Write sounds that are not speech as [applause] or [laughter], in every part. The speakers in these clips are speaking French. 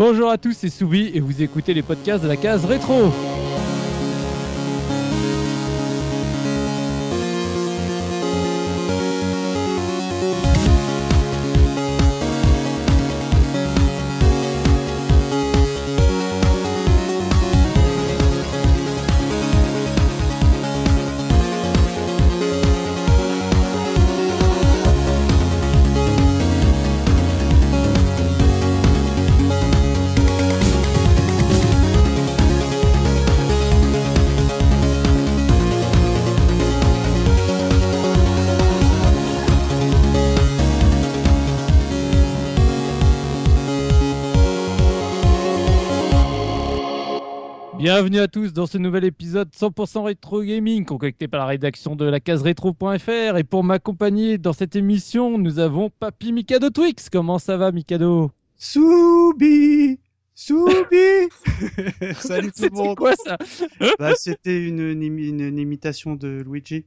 Bonjour à tous, c'est Soubi et vous écoutez les podcasts de la case rétro. Bienvenue à tous dans ce nouvel épisode 100% rétro gaming concocté par la rédaction de la case rétro.fr et pour m'accompagner dans cette émission, nous avons Papy Mikado Twix. Comment ça va Mikado? Soubi Soubi [laughs] Salut tout le [laughs] monde. quoi ça? Bah, C'était une, une, imitation de Luigi.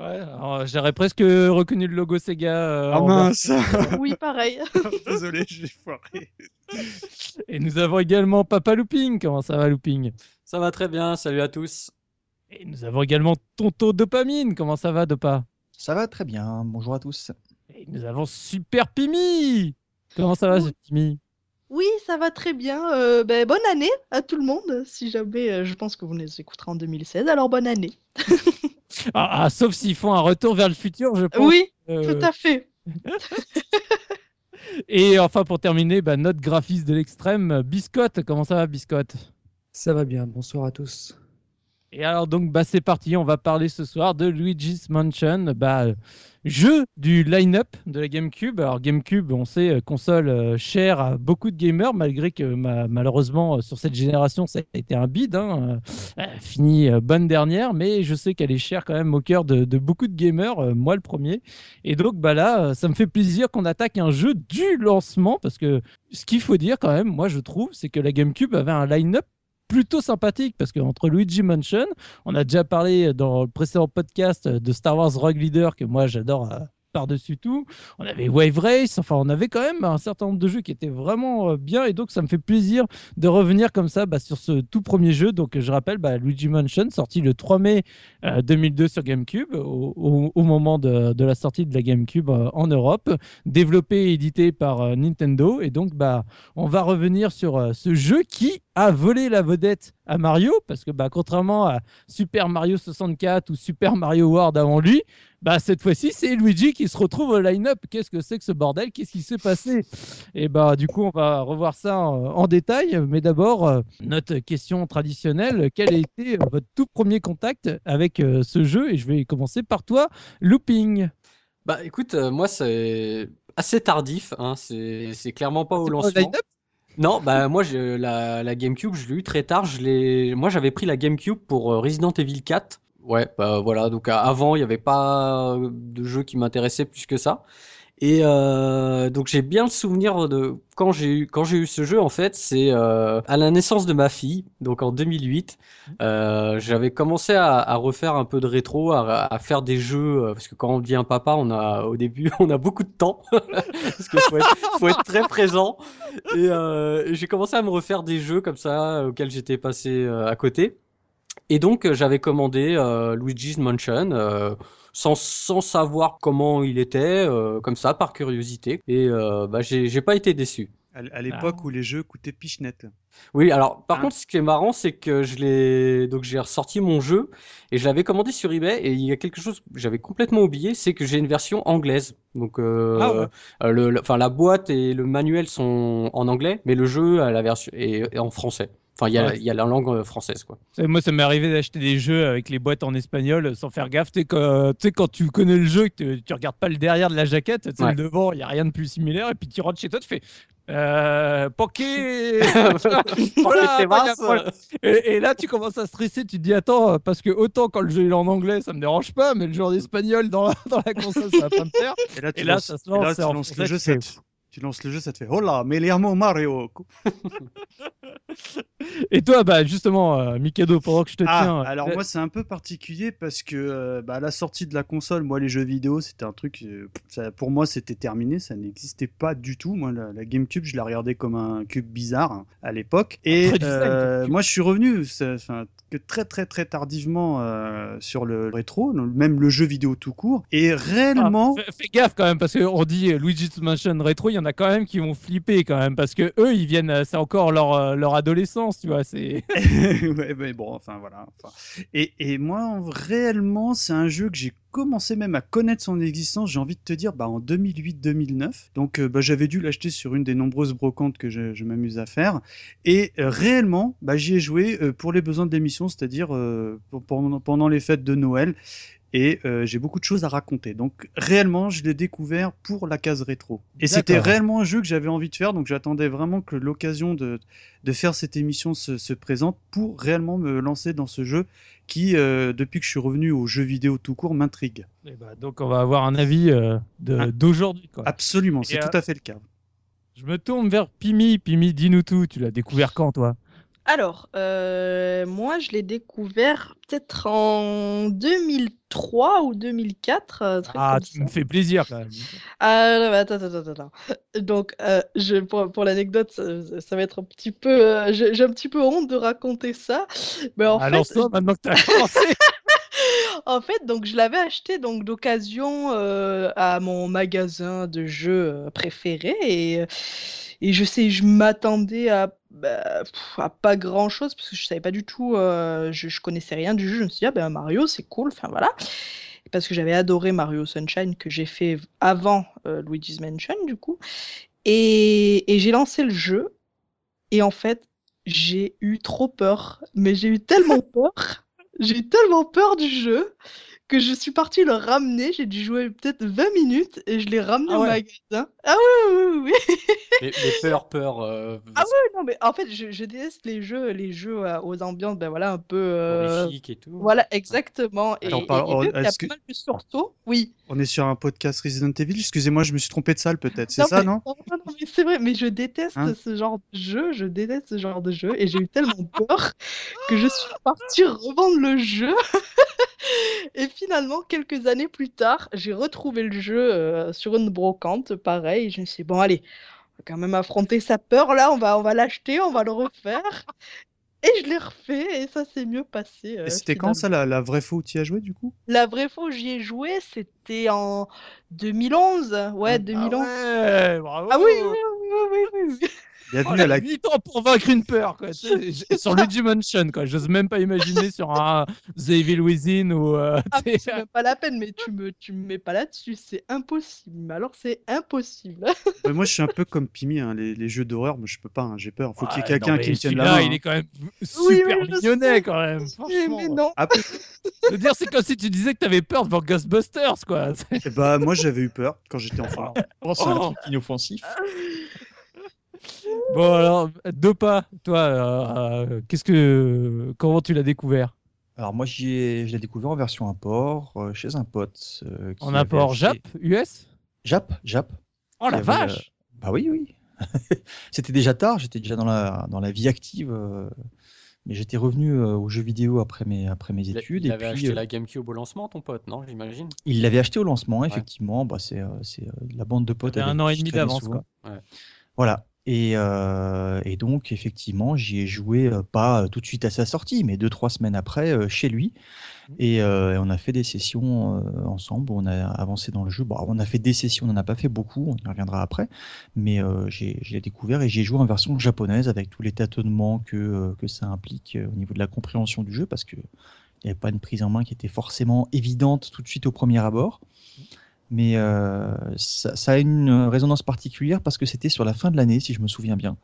Ouais, j'aurais presque reconnu le logo Sega. Euh, ah mince [laughs] Oui, pareil. [laughs] Désolé, j'ai foiré. Et nous avons également Papa Looping. Comment ça va, Looping? Ça va très bien, salut à tous. Et nous avons également Tonto Dopamine. Comment ça va, Dopa? Ça va très bien, bonjour à tous. Et nous avons Super Pimi. Comment ça va, oui. Pimi? Oui, ça va très bien. Euh, ben, bonne année à tout le monde. Si jamais, euh, je pense que vous les écouterez en 2016, alors bonne année. [laughs] Ah, ah, sauf s'ils font un retour vers le futur, je pense. Oui, euh, tout à fait. [laughs] Et enfin, pour terminer, bah, notre graphiste de l'extrême, Biscotte. Comment ça va, Biscotte? Ça va bien, bonsoir à tous. Et alors donc bah c'est parti, on va parler ce soir de Luigi's Mansion, bah, jeu du line-up de la GameCube. Alors GameCube, on sait euh, console euh, chère à beaucoup de gamers, malgré que malheureusement euh, sur cette génération ça a été un bide, hein, fini bonne dernière, mais je sais qu'elle est chère quand même au cœur de, beaucoup de gamers, moi le premier. Et donc bah là, ça me fait plaisir qu'on attaque un jeu du lancement parce que ce qu'il faut dire quand même, moi je trouve, c'est que la GameCube avait un line-up plutôt sympathique parce qu'entre Luigi Mansion, on a déjà parlé dans le précédent podcast de Star Wars Rogue Leader que moi j'adore euh, par-dessus tout. On avait Wave Race, enfin on avait quand même un certain nombre de jeux qui étaient vraiment euh, bien et donc ça me fait plaisir de revenir comme ça bah, sur ce tout premier jeu. Donc je rappelle bah, Luigi Mansion sorti le 3 mai 2002 euh, sur GameCube au, moment de, la sortie de la GameCube en Europe, développé et édité par Nintendo et donc bah on va revenir sur ce jeu qui a volé la vedette à Mario, parce que bah, contrairement à Super Mario 64 ou Super Mario World avant lui, bah, cette fois-ci, c'est Luigi qui se retrouve au line-up. Qu'est-ce que c'est que ce bordel? Qu'est-ce qui s'est passé? Et bah, du coup, on va revoir ça en, détail. Mais d'abord, euh, notre question traditionnelle quel a été votre tout premier contact avec euh, ce jeu? Et je vais commencer par toi, Looping. Bah, écoute, euh, moi, c'est assez tardif. Hein. C'est clairement pas au lancement. Non, bah moi la, la GameCube, je l'ai eu très tard. Je l'ai, moi j'avais pris la GameCube pour euh, Resident Evil 4. Ouais, bah voilà. Donc avant, il n'y avait pas de jeu qui m'intéressait plus que ça. Et euh, donc j'ai bien le souvenir de quand j'ai eu quand j'ai eu ce jeu en fait, c'est euh, à la naissance de ma fille, donc en 2008. Euh, j'avais commencé à, refaire un peu de rétro, à, faire des jeux parce que quand on devient papa, on a au début [laughs] on a beaucoup de temps [laughs] parce qu'il faut faut être très présent. Et j'ai commencé à me refaire des jeux comme ça auxquels j'étais passé à côté. Et donc j'avais commandé Luigi's Mansion sans, sans savoir comment il était, euh, comme ça, par curiosité. Et euh, bah, j'ai pas été déçu. À l'époque ah. où les jeux coûtaient pichenette. Oui, alors par ah. contre, ce qui est marrant, c'est que je l'ai donc j'ai ressorti mon jeu et je l'avais commandé sur eBay et il y a quelque chose que j'avais complètement oublié, c'est que j'ai une version anglaise. Donc, euh, ah euh le, enfin la boîte et le manuel sont en anglais, mais le jeu a la version est en français. Enfin, il y, a la langue euh, française, quoi. Moi, ça m'est arrivé d'acheter des jeux avec les boîtes en espagnol sans faire gaffe. Tu sais, quand, quand, tu connais le jeu, tu, tu regardes pas le derrière de la jaquette, tu le devant, il y a rien de plus similaire, et puis tu rentres chez toi, tu fais. Euh, Poké [laughs] [laughs] et, et, là, tu commences à stresser. Tu te dis, attends, parce que autant quand le jeu est en anglais, ça me dérange pas, mais le jeu en espagnol dans la, [laughs] dans la console, ça va pas me faire. Et là, ça se lance. en le jeu, tu lances le jeu, ça te fait Oh là, Mario [laughs] Et toi, bah justement, euh, Mikado, pendant que je te Ah, tiens. alors euh, moi c'est un peu particulier parce que euh, bah, à la sortie de la console, moi les jeux vidéo c'était un truc, euh, ça- pour moi c'était terminé, ça n'existait pas du tout. Moi la, la GameCube je la regardais comme un cube bizarre hein, à l'époque. Et design, moi je suis revenu que très très très tardivement sur le rétro, même le jeu vidéo tout court. Et ah, réellement, fais, fais gaffe quand même, parce qu'on dit Luigi's Mansion Retro, il y en a quand même qui vont flipper quand même, parce que eux, ils viennent, euh, c'est encore leur, euh, leur adolescence, tu vois. C'est. [laughs] [laughs] ouais, mais bon, enfin voilà. Enfin, et, et moi, en- réellement, c'est un jeu que j'ai commencé même à connaître son existence, j'ai envie de te dire, bah, en 2008-2009. Donc, euh, bah, j'avais dû l'acheter sur une des nombreuses brocantes que je, je m'amuse à faire. Et euh, réellement, bah, j'y ai joué euh, pour les besoins de l'émission, c'est-à-dire pendant, pendant les fêtes de Noël. Et euh, j'ai beaucoup de choses à raconter. Donc réellement, je l'ai découvert pour la case rétro. Et c'était réellement un jeu que j'avais envie de faire. Donc j'attendais vraiment que l'occasion de, de faire cette émission se, se présente pour réellement me lancer dans ce jeu qui, euh, depuis que je suis revenu aux jeux vidéo tout court, m'intrigue. Et bah, donc, on va avoir un avis euh, Ah. d'aujourd'hui, quoi. Absolument, c'est euh, tout à fait le cas. Je me tourne vers Pimi. Pimi, dis-nous tout. Tu l'as découvert quand, toi? Alors, euh, moi, je l'ai découvert peut-être en 2003 ou 2004. un truc Ah, comme tu ça. me fais plaisir quand même. Ah, attends, attends, attends, attends. Donc, euh, je, pour, pour l'anecdote, ça, ça va être un petit peu. euh, j'ai j'ai un petit peu honte de raconter ça. Mais en Alors, fait, maintenant que tu as commencé. [laughs] En fait, donc je l'avais acheté donc d'occasion euh, à mon magasin de jeux euh, préféré et, euh, et je sais, je m'attendais à, bah, à pas grand-chose parce que je savais pas du tout, euh, je, je connaissais rien du jeu. Je me suis dit, ah ben Mario, c'est cool, enfin voilà. Parce que j'avais adoré Mario Sunshine que j'ai fait avant euh, Luigi's Mansion du coup. Et, et j'ai lancé le jeu et en fait, j'ai eu trop peur. Mais j'ai eu tellement peur. J'ai eu tellement peur du jeu que je suis partie le ramener. J'ai dû jouer peut-être 20 minutes et je l'ai ramené Ah au magasin. Ah oui, oui, oui, oui. Mais, mais peur, peur. euh, Ah ouais, non, mais en fait, je, je déteste les jeux, les jeux euh, aux ambiances, ben voilà, un peu. euh, et tout. Voilà, exactement. Et, Alors, et- par- et vu qu'il y a est-ce que- pas mal de sursauts, oui. On est sur un podcast Resident Evil? Excusez-moi, je me suis trompé de salle peut-être. C'est ça, mais- non? non, non, non, mais c'est vrai, mais je déteste Hein? ce genre de jeu, je déteste ce genre de jeu, et j'ai eu tellement peur que je suis partie revendre le jeu. [laughs] [laughs] Et finalement, quelques années plus tard, j'ai retrouvé le jeu euh, sur une brocante, pareil, je me suis dit, bon, allez, on va quand même affronter sa peur là, on va, on va l'acheter, on va le refaire. [laughs] Et je l'ai refait, et ça s'est mieux passé. euh, Et c'était quand ça, la, la vraie fois où tu y as joué du coup? La vraie fois où j'y ai joué, c'était en 2011. Ouais, 2011. Ah ouais, bravo. Ah oui, oui, oui, oui, oui, Oh, Bienvenue la à la 8 ans pour vaincre une peur, quoi. Tu sais, j- sur [laughs] le Dimension, quoi. J'ose même pas imaginer sur un The Evil Within ou. euh, Ah, mais c'est même pas la peine, mais tu me, tu me mets pas là-dessus, c'est impossible. Mais alors, c'est impossible. [laughs] Moi, je suis un peu comme Pimi, hein, les, les jeux d'horreur, moi, je peux pas, hein, j'ai peur. Faut qu'il y ait quelqu'un qui mais me tienne la main. il hein. est quand même super oui, je mignonnet, sais. quand même. Mais, Franchement. mais non. Ah, Je veux dire, c'est comme si tu disais que t'avais peur devant Ghostbusters, quoi. eh bah, moi, j'avais eu peur quand j'étais enfant. Oh, c'est un Oh. truc inoffensif. Bon, alors, Dopa, toi, euh, euh, qu'est-ce que. Comment tu l'as découvert? Alors moi, j'y ai- je l'ai découvert en version import euh, chez un pote. euh, qui En avait acheté- Jap, US Jap, Jap. Oh la Qui avait, vache euh, Bah oui, oui. [laughs] C'était déjà tard, j'étais déjà dans la, dans la vie active. euh, mais j'étais revenu euh, aux jeux vidéo après mes, après mes Il, a- études. il et avait puis, acheté euh, la GameCube au lancement, ton pote, non J'imagine? il l'avait acheté au lancement, effectivement. Bah, c'est euh, c'est, euh, la bande de potes. T'avais avec un an qui et je demi traînais d'avance, souvent. quoi. Voilà. Et, euh, et donc, effectivement, j'y ai joué euh, pas euh, tout de suite à sa sortie, mais deux, trois semaines après, euh, chez lui. Et, euh, et on a fait des sessions ensemble, on a avancé dans le jeu. Bon, on a fait des sessions, on n'en a pas fait beaucoup, on y reviendra après. Mais j'ai découvert et j'ai joué en version japonaise avec tous les tâtonnements que, que ça implique au niveau de la compréhension du jeu, parce que il n'y avait pas une prise en main qui était forcément évidente tout de suite au premier abord. Mais euh, ça, ça a une résonance particulière parce que c'était sur la fin de l'année, si je me souviens bien,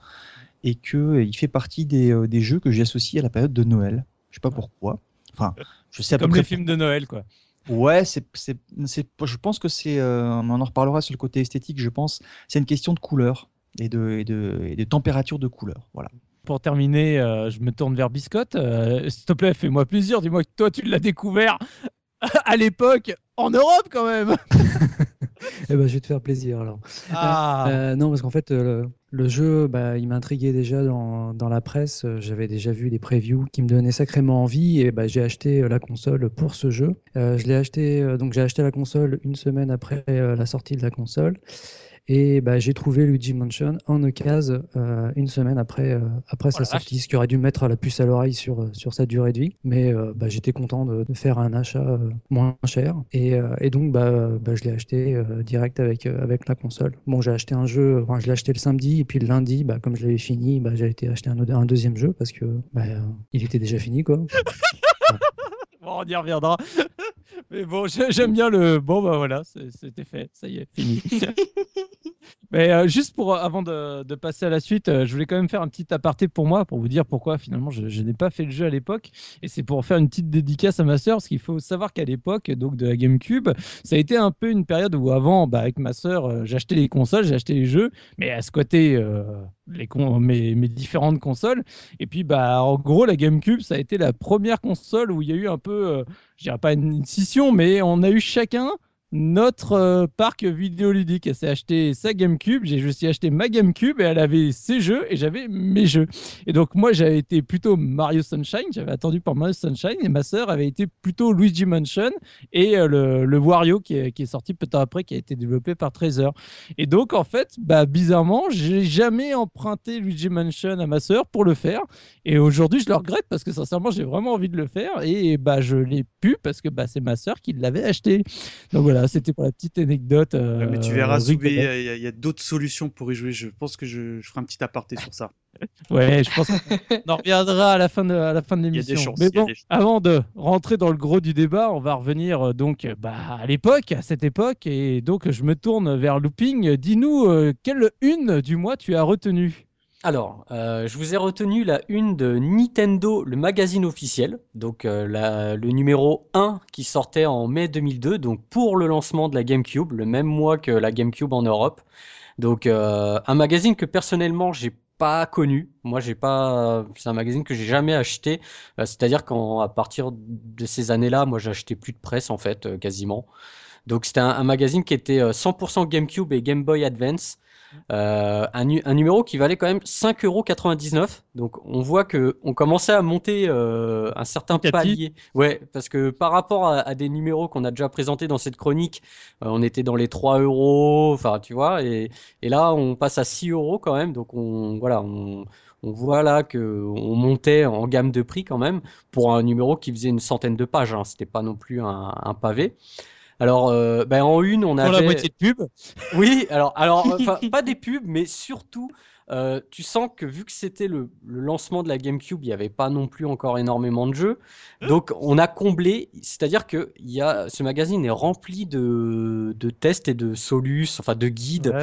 et que euh, il fait partie des, euh, des jeux que j'associe à la période de Noël. Je sais pas pourquoi. Enfin, je sais à peu Comme près les films de Noël, quoi. Ouais, c'est, c'est, c'est, je pense que c'est, euh, on en reparlera sur le côté esthétique, je pense. C'est une question de couleur et de, et de, et de température de couleur. Voilà. Pour terminer, euh, je me tourne vers Biscotte. Euh, S'il te plaît, fais-moi plaisir. Dis-moi que toi, tu l'as découvert [laughs] à l'époque en Europe, quand même. [laughs] Eh ben, je vais te faire plaisir alors. Ah, Euh, non, parce qu'en fait, euh, le- Le jeu, bah, il m'intriguait déjà dans, dans, la presse. J'avais déjà vu des previews qui me donnaient sacrément envie et bah, j'ai acheté la console pour ce jeu. je l'ai acheté, donc j'ai acheté la console une semaine après la sortie de la console. Et bah, j'ai trouvé Luigi Mansion en occasion euh, une semaine après, euh, après sa sortie, ce qui aurait dû mettre la puce à l'oreille sur, euh, sur sa durée de vie. Mais bah, j'étais content de, faire un achat moins cher. Et, et donc, bah, bah, je l'ai acheté direct avec, avec la console. Bon, j'ai acheté un jeu, enfin, je l'ai acheté le samedi, et puis le lundi, bah, comme je l'avais fini, bah, j'ai été acheter un, un, deuxième jeu parce que bah, il était déjà fini. Quoi. [laughs] bon, on y reviendra. Mais bon, j'aime bien le. Bon, bah voilà, c'était fait, ça y est, fini. [laughs] Mais euh, juste pour euh, avant de, passer à la suite, euh, je voulais quand même faire un petit aparté pour moi pour vous dire pourquoi finalement je, n'ai pas fait le jeu à l'époque. Et c'est pour faire une petite dédicace à ma sœur parce qu'il faut savoir qu'à l'époque donc de la GameCube, ça a été un peu une période où avant bah, avec ma sœur, j'achetais les consoles, j'achetais les jeux, mais à côté les mes, mes, différentes consoles. Et puis bah en gros la GameCube ça a été la première console où il y a eu un peu je dirais pas une scission mais on a eu chacun notre euh, parc vidéoludique. Elle s'est acheté sa GameCube, j'ai aussi acheté ma GameCube et elle avait ses jeux et j'avais mes jeux. Et donc moi j'avais été plutôt Mario Sunshine, j'avais attendu pour Mario Sunshine et ma sœur avait été plutôt Luigi Mansion et euh, le, le, Wario qui est, qui est sorti peu de temps après, qui a été développé par Treasure. Et donc en fait, bah, bizarrement, j'ai jamais emprunté Luigi Mansion à ma sœur pour le faire. Et aujourd'hui je le regrette parce que sincèrement j'ai vraiment envie de le faire et bah je l'ai pu parce que bah, c'est ma sœur qui l'avait acheté. Donc voilà c'était pour la petite anecdote. mais tu verras, il y a, d'autres solutions pour y jouer. Je pense que je, ferai un petit aparté sur ça. [laughs] ouais, je pense qu'on en reviendra à la fin de, à la fin de l'émission. Mais bon, avant de rentrer dans le gros du débat, on va revenir euh, donc euh, bah, à l'époque, à cette époque. Et donc, je me tourne vers Looping. Dis-nous, euh, quelle une du mois tu as retenu? Alors, euh, je vous ai retenu la une de Nintendo, le magazine officiel, donc euh, le numéro 1 qui sortait en mai 2002, donc pour le lancement de la GameCube, le même mois que la GameCube en Europe. Donc euh, un magazine que personnellement j'ai pas connu. Moi, j'ai pas. C'est un magazine que j'ai jamais acheté. C'est-à-dire qu'à partir de ces années-là, moi, j'achetais plus de presse en fait, quasiment. Donc c'était un, magazine qui était 100% GameCube et Game Boy Advance. Euh, un, numéro qui valait quand même 5,99€. Donc on voit que on commençait à monter euh, un certain palier. Ouais, parce que par rapport à, des numéros qu'on a déjà présentés dans cette chronique, euh, on était dans les 3 euros, enfin tu vois, et, là on passe à 6 euros quand même. Donc on voilà, on, voit là que on montait en gamme de prix quand même pour un numéro qui faisait une centaine de pages. Hein. C'était pas non plus un pavé. Alors, euh, ben en une, on avait. Pour la moitié de pub [laughs] Oui, alors, alors [laughs] pas des pubs, mais surtout, euh, tu sens que vu que c'était le, lancement de la GameCube, il n'y avait pas non plus encore énormément de jeux. Donc, on a comblé, c'est-à-dire que y a, ce magazine est rempli de, de tests et de solus, enfin de guides.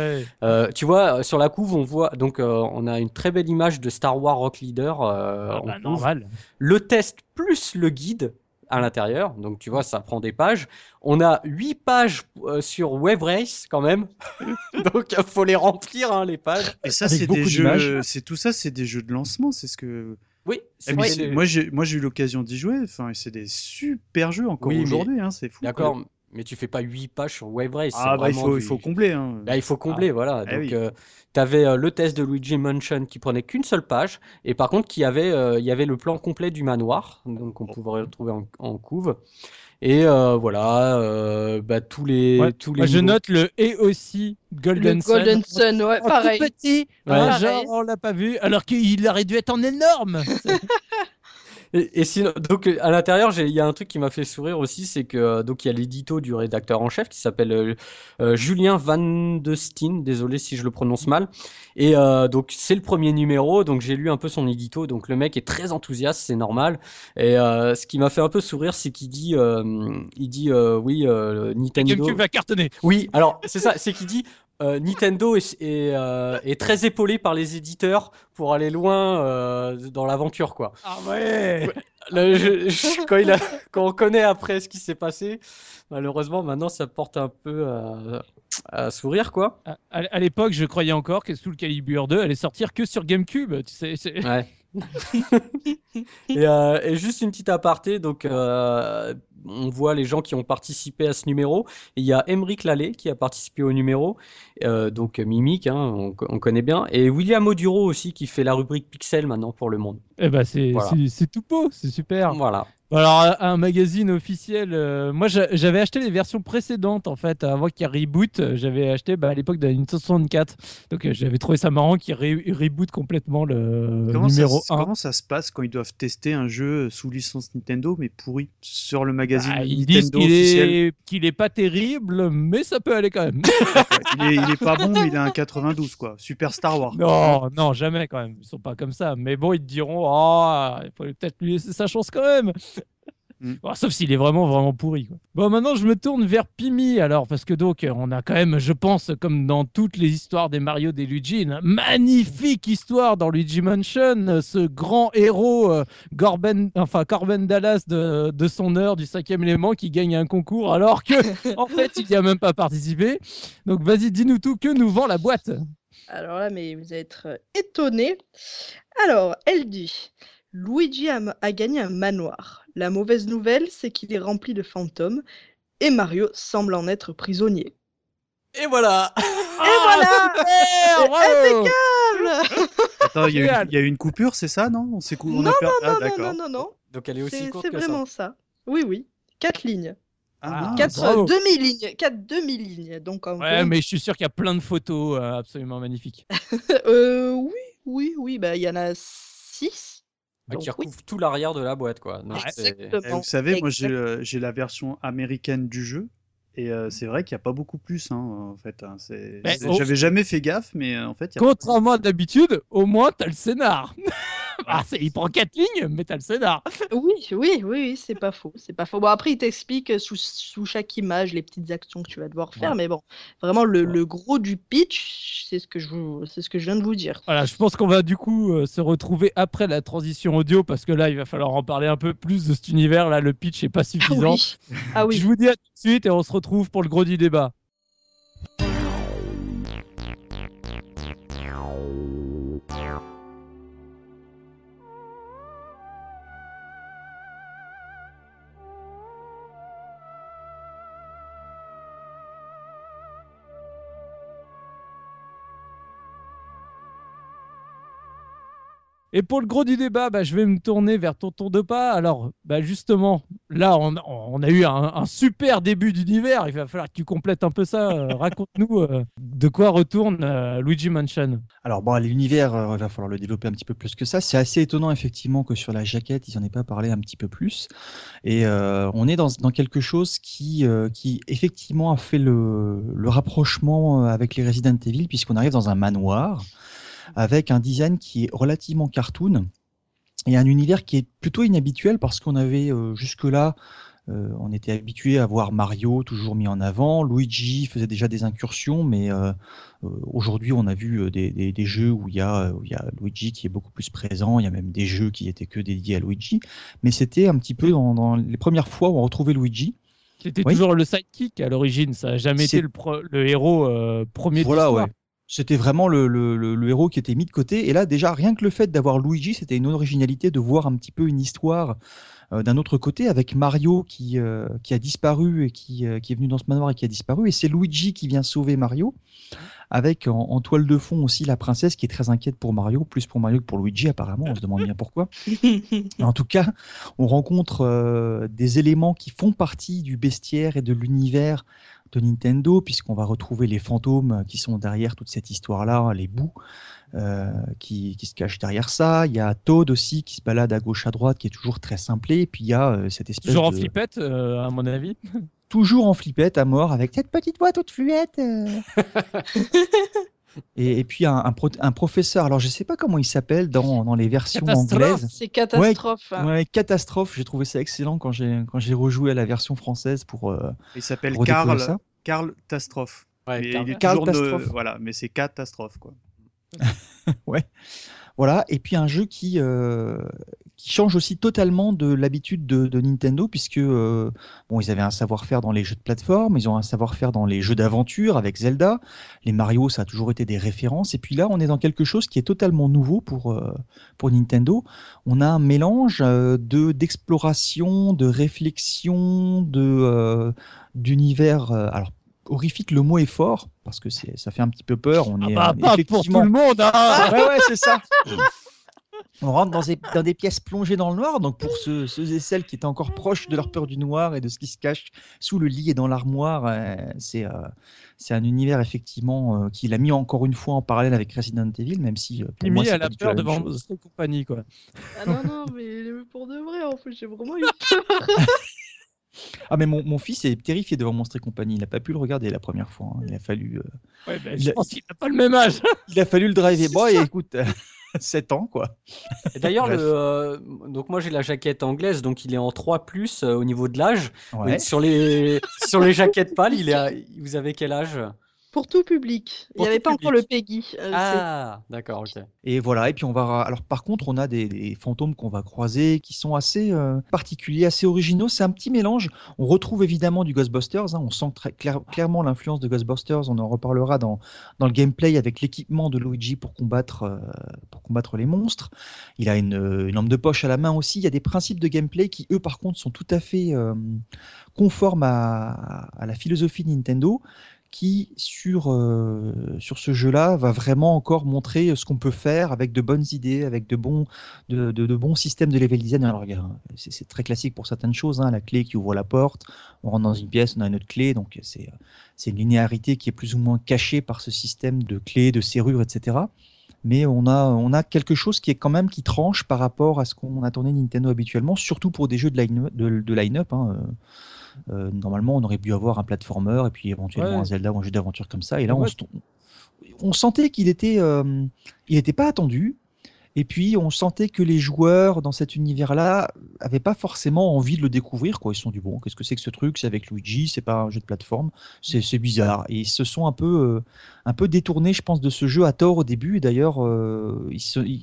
Euh, tu vois, sur la couve, on voit, donc, on a une très belle image de Star Wars Rock Leader. Ah bah, normal. Le test plus le guide à l'intérieur. Donc tu vois, ça prend des pages. On a 8 pages euh, sur Web Race quand même. [laughs] Donc il faut les remplir hein, les pages. Et ça c'est des jeux c'est tout ça c'est des jeux de lancement, c'est ce que oui, c'est moi j'ai moi j'ai eu l'occasion d'y jouer, enfin c'est des super jeux encore aujourd'hui hein, c'est fou. D'accord, mais tu fais pas 8 pages sur Wave Race. Ah bah il faut, il faut combler. Hein. Bah, il faut combler, ah. voilà. Eh Donc, euh, tu avais euh, le test de Luigi Mansion qui prenait qu'une seule page, et par contre, qui avait, euh, il y avait le plan complet du manoir, donc on pouvait retrouver en, couve. Et voilà, bah, tous les, tous les. je note le et aussi Golden Sun. Golden Sun, ouais, pareil. Tout petit, genre on l'a pas vu, alors qu'il aurait dû être en énorme. [laughs] Et, sinon, donc à l'intérieur, il y a un truc qui m'a fait sourire aussi, c'est que euh, donc il y a l'édito du rédacteur en chef qui s'appelle euh, euh, Julien Van de Steen, désolé si je le prononce mal. Et donc c'est le premier numéro, donc j'ai lu un peu son édito, donc le mec est très enthousiaste, c'est normal. Et ce qui m'a fait un peu sourire, c'est qu'il dit, il dit oui, Nintendo. GameCube va cartonner. Oui, alors c'est ça, c'est qu'il dit euh, Nintendo euh, est, très épaulé par les éditeurs pour aller loin euh, dans l'aventure, quoi. Ah ouais. quand, il a, quand, on connaît après ce qui s'est passé, malheureusement maintenant ça porte un peu à, sourire, quoi. À, l'époque, je croyais encore que Soul Calibur 2 allait sortir que sur GameCube, tu sais. Ouais. [laughs] et, juste une petite aparté, donc on voit les gens qui ont participé à ce numéro. il y a Emeric Lallet qui a participé au numéro, euh, donc Mimic, hein, on, connaît bien, et William Oduro aussi qui fait la rubrique Pixel maintenant pour Le Monde. Eh ben c'est tout beau, c'est super. Voilà. Alors, un magazine officiel, euh, moi j'avais acheté les versions précédentes en fait, avant qu'il reboot. J'avais acheté bah, à l'époque de la Nintendo 64. Donc euh, j'avais trouvé ça marrant qu'il reboot complètement le numéro 1. Comment ça se passe quand ils doivent tester un jeu sous licence Nintendo mais pourri sur le magazine bah, ils disent qu'il est, pas terrible, mais ça peut aller quand même. [laughs] il, est, pas bon, mais il a un 92 quoi. Super Star Wars. Non, non, jamais quand même. Ils sont pas comme ça. Mais bon, ils te diront, oh, il faut peut-être lui laisser sa chance quand même. Mm. sauf s'il est vraiment vraiment pourri. Bon, maintenant je me tourne vers Pimi alors parce que donc on a quand même, je pense, comme dans toutes les histoires des Mario des Luigi, une magnifique histoire dans Luigi Mansion, ce grand héros euh, Gorben, enfin Corben Dallas de, de, son heure du cinquième élément qui gagne un concours alors que [laughs] en fait il n'y a même pas participé. Donc vas-y, dis-nous tout, que nous vend la boîte? Alors là, mais vous allez être euh, étonné. Alors, elle dit. Luigi a, gagné un manoir. La mauvaise nouvelle, c'est qu'il est rempli de fantômes et Mario semble en être prisonnier. Et voilà. Et voilà. Impeccable. Attends, il y, a eu une coupure, c'est ça, non? On s'est non, non, ah, non, non, non, non, Donc elle est aussi courte C'est vraiment ça. Oui, oui. Quatre lignes. Ah, 4 demi-lignes, 4 demi-lignes. Donc ouais, mais je suis sûr qu'il y a plein de photos euh, absolument magnifiques. [laughs] euh, oui, oui, oui, bah il y en a 6 qui recouvre tout l'arrière de la boîte, quoi. vous savez, moi j'ai la version américaine du jeu. Et euh, c'est vrai qu'il n'y a pas beaucoup plus, hein, en fait. Hein. J'avais jamais fait gaffe, mais euh, en fait. Y a Contrairement à d'habitude, au moins t'as le scénar. [laughs] [laughs] Ah, il prend quatre lignes, mais t'as le scénar. Oui, oui, oui, c'est pas faux. C'est pas faux. Bon, après, il t'explique sous, sous, chaque image les petites actions que tu vas devoir faire, mais bon, vraiment, le, le gros du pitch, c'est ce, que je c'est ce que je viens de vous dire. Voilà, je pense qu'on va du coup euh, se retrouver après la transition audio, parce que là, il va falloir en parler un peu plus de cet univers. Là, le pitch est pas suffisant. Ah oui. Ah oui. Je vous dis à tout de suite et on se retrouve pour le gros du débat. Et pour le gros du débat, bah, je vais me tourner vers Tonton de pas. Alors, bah, justement, là, on, a eu un, super début d'univers. Il va falloir que tu complètes un peu ça. Euh, [laughs] raconte-nous euh, de quoi retourne euh, Luigi Mansion. Alors, bon, l'univers, il va falloir le développer un petit peu plus que ça. C'est assez étonnant, effectivement, que sur la jaquette, ils n'en aient pas parlé un petit peu plus. Et on est dans, quelque chose qui, qui, effectivement, a fait le, le rapprochement avec les Resident Evil, puisqu'on arrive dans un manoir avec un design qui est relativement cartoon et un univers qui est plutôt inhabituel parce qu'on avait euh, jusque-là, euh, on était habitué à voir Mario toujours mis en avant, Luigi faisait déjà des incursions, mais euh, aujourd'hui on a vu des, jeux où il, y a, où il y a Luigi qui est beaucoup plus présent, il y a même des jeux qui étaient que dédiés à Luigi, mais c'était un petit peu dans, les premières fois où on retrouvait Luigi. C'était toujours le sidekick à l'origine, ça n'a jamais été le, le héros premier voilà, de. C'était vraiment le, héros qui était mis de côté. Et là, déjà, rien que le fait d'avoir Luigi, c'était une originalité de voir un petit peu une histoire euh, d'un autre côté avec Mario qui, euh, qui a disparu et qui, euh, qui, est venu dans ce manoir et qui a disparu. Et c'est Luigi qui vient sauver Mario. Avec en, toile de fond aussi la princesse qui est très inquiète pour Mario, plus pour Mario que pour Luigi apparemment. On se demande bien pourquoi. [laughs] en tout cas, on rencontre des éléments qui font partie du bestiaire et de l'univers de Nintendo, puisqu'on va retrouver les fantômes qui sont derrière toute cette histoire-là, les bouts euh, qui, se cachent derrière ça. Il y a Toad aussi qui se balade à gauche à droite, qui est toujours très simplé. Et puis il y a euh, cette espèce toujours de... en flippette, euh, à mon avis. toujours en flippette à mort avec cette petite voix toute fluette. [laughs] Et, puis un, un, professeur, alors je sais pas comment il s'appelle dans, dans, les versions anglaises. C'est catastrophe. Hein. Ouais, catastrophe. J'ai trouvé ça excellent quand j'ai quand j'ai rejoué à la version française pour. Euh, il s'appelle Karl Karl Tastroff. Ouais, il est Karl Tastroff. Voilà, mais c'est catastrophe quoi. [laughs] ouais. Voilà, et puis un jeu qui, euh, qui change aussi totalement de l'habitude de, Nintendo, puisque euh, bon, ils avaient un savoir-faire dans les jeux de plateforme, ils ont un savoir-faire dans les jeux d'aventure avec Zelda, les Mario, ça a toujours été des références, et puis là, on est dans quelque chose qui est totalement nouveau pour, euh, pour Nintendo. On a un mélange de d'exploration, de réflexion, de d'univers, alors horrifique, le mot est fort parce que c'est, ça fait un petit peu peur. On ah est bah, pas pour tout le monde. Hein ouais, ouais, c'est ça. On rentre dans des, dans des, pièces plongées dans le noir. Donc pour ceux, ceux, et celles qui étaient encore proches de leur peur du noir et de ce qui se cache sous le lit et dans l'armoire, euh, c'est euh, c'est un univers effectivement euh, qu'il a mis encore une fois en parallèle avec Resident Evil, même si pour moi, c'est a la peur devant Monster Company quoi. Ah non non mais pour de vrai en fait j'ai vraiment eu peur. [laughs] Ah mais mon, mon, fils est terrifié devant Monstre et compagnie. Il n'a pas pu le regarder la première fois. Hein. Il a fallu. Euh, ouais, ben, je pense qu'il n'a pas le même âge. [laughs] il a fallu le driver. Bon, et écoute, [laughs] 7 ans quoi. D'ailleurs, [laughs] euh, donc moi j'ai la jaquette anglaise, donc il est en 3 plus euh, au niveau de l'âge. Sur les sur les jaquettes pâles, il est vous avez quel âge? Pour tout public. il n'y avait pas encore le Peggy. Euh, ah, d'accord, ok. Et voilà, et puis on va. Alors par contre, on a des, fantômes qu'on va croiser qui sont assez euh, particuliers, assez originaux. C'est un petit mélange. On retrouve évidemment du Ghostbusters. Hein. On sent très clairement l'influence de Ghostbusters. On en reparlera dans, dans le gameplay avec l'équipement de Luigi pour combattre, euh, pour combattre les monstres. Il a une, une, lampe de poche à la main aussi. Il y a des principes de gameplay qui, eux, par contre, sont tout à fait conformes à, à la philosophie de Nintendo qui, sur, euh, sur ce jeu-là, va vraiment encore montrer ce qu'on peut faire avec de bonnes idées, avec de bons, de, de, bons systèmes de level design. Alors, c'est très classique pour certaines choses, hein, la clé qui ouvre la porte, on rentre dans une pièce, on a une autre clé, donc c'est une linéarité qui est plus ou moins cachée par ce système de clés, de serrures, etc. Mais on a, on a quelque chose qui est quand même qui tranche par rapport à ce qu'on a tourné Nintendo habituellement, surtout pour des jeux de line-up. De, de line hein. Euh, normalement, on aurait pu avoir un platformer et puis éventuellement un Zelda ou un jeu d'aventure comme ça. Et là, on, on, sentait qu'il était, euh, il n'était pas attendu. Et puis, on sentait que les joueurs dans cet univers-là n'avaient pas forcément envie de le découvrir. Ils se sont dit, bon, qu'est-ce que c'est que ce truc? C'est avec Luigi, c'est pas un jeu de plateforme, c'est bizarre. Et ils se sont un peu, euh, un peu détournés, je pense, de ce jeu à tort au début. D'ailleurs,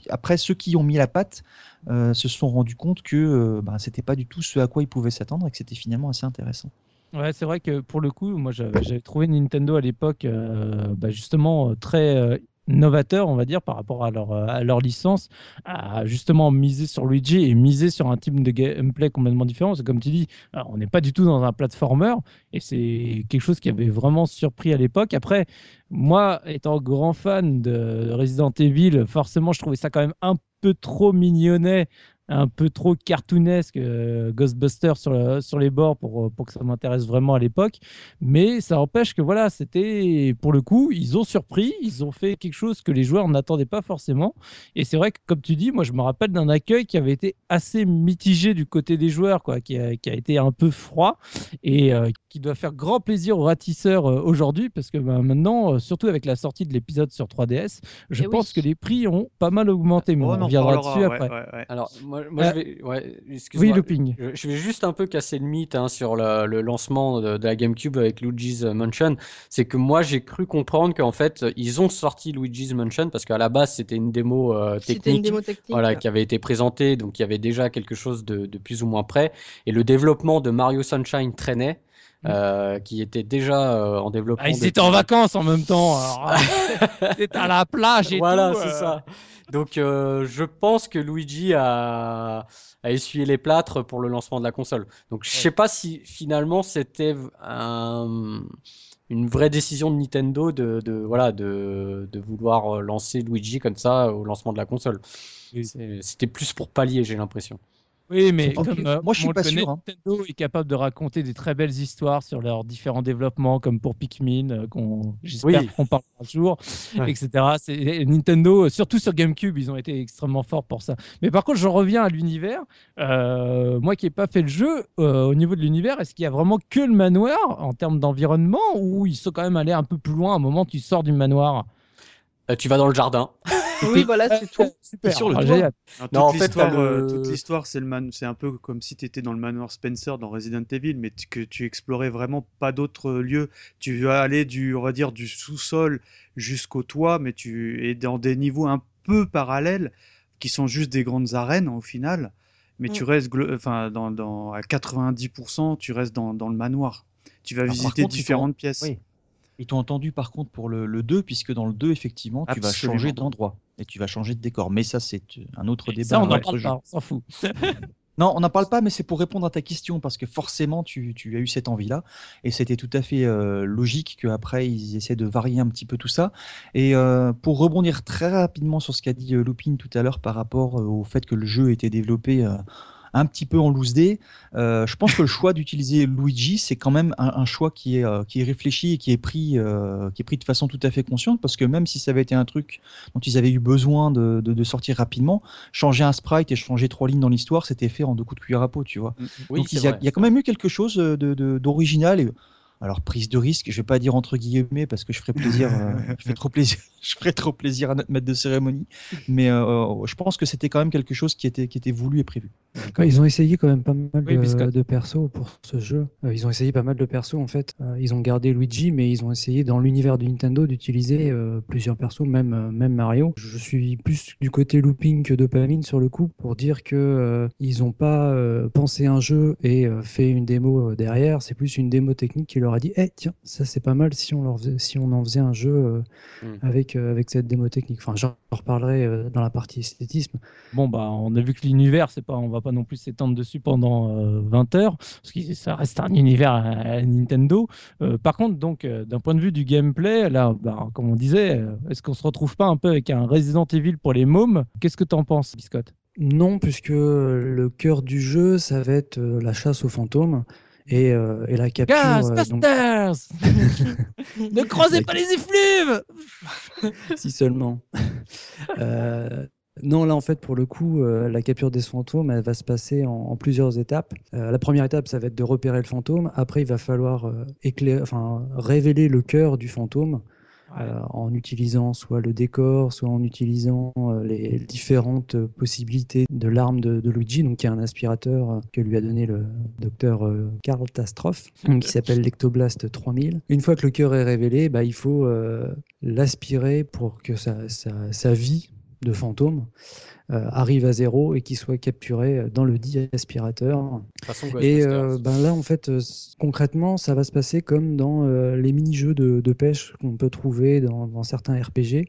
après, ceux qui ont mis la patte euh, se sont rendus compte que euh, bah, c'était pas du tout ce à quoi ils pouvaient s'attendre et que c'était finalement assez intéressant. Ouais, c'est vrai que pour le coup, moi j'avais trouvé Nintendo à l'époque euh, bah, justement très novateur, on va dire, par rapport à leur, à leur licence, à justement miser sur Luigi et miser sur un type de gameplay complètement différent. C'est comme tu dis, on n'est pas du tout dans un platformer et c'est quelque chose qui avait vraiment surpris à l'époque. Après, moi, étant grand fan de Resident Evil, forcément, je trouvais ça quand même un peu trop mignonnet un peu trop cartoonesque euh, Ghostbusters sur, sur les bords pour, euh, pour que ça m'intéresse vraiment à l'époque. Mais ça empêche que voilà, c'était pour le coup, ils ont surpris, ils ont fait quelque chose que les joueurs n'attendaient pas forcément. Et c'est vrai que, comme tu dis, moi je me rappelle d'un accueil qui avait été assez mitigé du côté des joueurs, quoi, qui, a, qui a été un peu froid et euh, qui doit faire grand plaisir aux ratisseurs aujourd'hui parce que bah, maintenant, surtout avec la sortie de l'épisode sur 3DS, je eh pense que les prix ont pas mal augmenté. Mais oh, on, reviendra dessus après. Alors, moi, moi, je vais, ouais, oui, looping. Je, vais juste un peu casser le mythe hein, sur le, lancement de, la GameCube avec Luigi's Mansion. C'est que moi, j'ai cru comprendre qu'en fait, ils ont sorti Luigi's Mansion parce qu'à la base, c'était une démo euh, technique, une démo technique voilà, qui avait été présentée, donc il y avait déjà quelque chose de, plus ou moins prêt. Et le développement de Mario Sunshine traînait. Mm. Euh, qui était déjà euh, en développement. Ah, ils étaient en vacances en même temps. [laughs] C'était à la plage et voilà, c'est ça. Donc euh, je pense que Luigi a, a, essuyé les plâtres pour le lancement de la console. Donc je sais pas si finalement c'était une vraie décision de Nintendo de, de voilà de, de, vouloir lancer Luigi comme ça au lancement de la console. C'était plus pour pallier, j'ai l'impression. Oui, mais comme euh, moi je suis pas sûr. Hein. Nintendo est capable de raconter des très belles histoires sur leurs différents développements, comme pour Pikmin, euh, qu'on j'espère qu'on parlera un jour, etc. C'est Nintendo, surtout sur GameCube, ils ont été extrêmement forts pour ça. Mais par contre, je reviens à l'univers. Euh, moi qui n'ai pas fait le jeu, au niveau de l'univers, est-ce qu'il y a vraiment que le manoir en termes d'environnement, ou ils sont quand même allés un peu plus loin à un moment tu sors du manoir? Tu vas dans le jardin. [laughs] [laughs] Oui, voilà, c'est tout. Super. sur le Ah, toit. génial. Non, Non, en toute fait, l'histoire, euh, le- toute l'histoire, c'est le man... c'est un peu comme si tu étais dans le manoir Spencer dans Resident Evil, mais que tu explorais vraiment pas d'autres lieux. Tu vas aller du, on va dire, du sous-sol jusqu'au toit, mais tu es dans des niveaux un peu parallèles qui sont juste des grandes arènes au final. Mais tu Mm. restes, enfin, dans, dans- à 90%, tu restes dans, dans le manoir. Tu vas Alors, visiter contre, différentes pièces. Oui. Ils t'ont entendu par contre pour le, le 2, puisque dans le 2, effectivement, tu vas changer d'endroit et tu vas changer de décor. Mais ça, c'est un autre débat. Ça, on n'en parle pas, on s'en fout. [laughs] Non, on n'en parle pas, mais c'est pour répondre à ta question, parce que forcément, tu, tu as eu cette envie-là, et c'était tout à fait euh, logique qu'après, ils essaient de varier un petit peu tout ça. Et euh, pour rebondir très rapidement sur ce qu'a dit euh, Lupin tout à l'heure par rapport euh, au fait que le jeu était développé euh, un petit peu en loose day, euh, je pense que le choix d'utiliser Luigi, c'est quand même un, un choix qui est, euh, qui est réfléchi et qui est, pris, euh, qui est pris de façon tout à fait consciente, parce que même si ça avait été un truc dont ils avaient eu besoin de, de- de sortir rapidement, changer un sprite et changer trois lignes dans l'histoire, c'était fait en deux coups de cuillère à peau, tu vois. Mm, mm. Oui, Donc il y, a, il y a quand même eu quelque chose de- d'original. Alors prise de risque, je vais pas dire entre guillemets parce que je ferais plaisir, euh, [laughs] je fais trop plaisir, [laughs] je ferais trop plaisir à notre maître de cérémonie. Mais euh, je pense que c'était quand même quelque chose qui était, qui était voulu et prévu. Ils ont essayé quand même pas mal Oui, de, de persos pour ce jeu. Euh, ils ont essayé pas mal de persos en fait. Ils ont gardé Luigi, mais ils ont essayé dans l'univers de Nintendo d'utiliser euh, plusieurs persos, même, même Mario. Je suis plus du côté looping que dopamine sur le coup pour dire que euh, ils ont pas euh, pensé un jeu et euh, fait une démo derrière. C'est plus une démo technique qui leur a dit, eh tiens, ça c'est pas mal si on leur faisait- si on en faisait un jeu euh, Mm. avec euh, avec cette démo technique. Enfin, j'en reparlerai euh, dans la partie esthétisme. Bon, bah, on a vu que l'univers, c'est pas, on va pas non plus s'étendre dessus pendant euh, 20 heures, parce que ça reste un univers à, à Nintendo. Euh, par contre, donc, euh, d'un point de vue du gameplay, là, bah, comme on disait, euh, est-ce qu'on se retrouve pas un peu avec un Resident Evil pour les mômes? Qu'est-ce que t'en penses, Biscotte? Non, puisque le cœur du jeu, ça va être euh, la chasse aux fantômes et, euh, et la capture. euh, donc, Ghostbusters [laughs] Ne creusez pas les effluves [laughs] si seulement. Euh, non, là, en fait, pour le coup, euh, la capture des fantômes, elle va se passer en, en plusieurs étapes. La première étape, ça va être de repérer le fantôme. Après, il va falloir éclairer, enfin, révéler le cœur du fantôme. Euh, en utilisant soit le décor, soit en utilisant euh, les différentes possibilités de l'arme de, de Luigi, donc qui est un aspirateur euh, que lui a donné le docteur Karl Tastroff, [laughs] qui s'appelle l'Ectoblast 3000. Une fois que le cœur est révélé, bah, il faut l'aspirer pour que sa, sa- sa vie de fantôme arrive à zéro et qu'il soit capturé dans le dit aspirateur. Façon Et euh, ben là, en fait, euh, concrètement, ça va se passer comme dans euh, les mini-jeux de, de pêche qu'on peut trouver dans, dans certains RPG.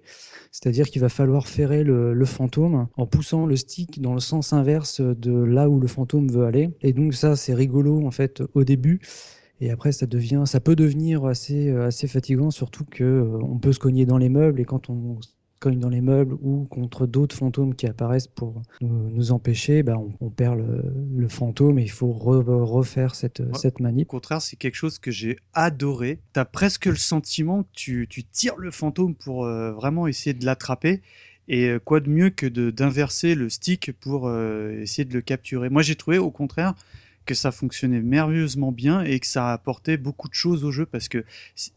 C'est-à-dire qu'il va falloir ferrer le, le fantôme en poussant le stick dans le sens inverse de là où le fantôme veut aller. Et donc ça, c'est rigolo en fait au début. Et après, ça devient, ça peut devenir assez, euh, assez fatigant, surtout que euh, on peut se cogner dans les meubles et quand on se cogne dans les meubles ou contre d'autres fantômes qui apparaissent pour nous, nous empêcher, bah, on, on perd le, le fantôme et il faut re- refaire cette, cette Au manip. contraire, c'est quelque chose que j'ai adoré. T'as presque le sentiment que tu, tu tires le fantôme pour euh, vraiment essayer de l'attraper. Et euh, quoi de mieux que de- d'inverser le stick pour euh, essayer de le capturer? Moi, j'ai trouvé au contraire que ça fonctionnait merveilleusement bien et que ça apportait beaucoup de choses au jeu parce que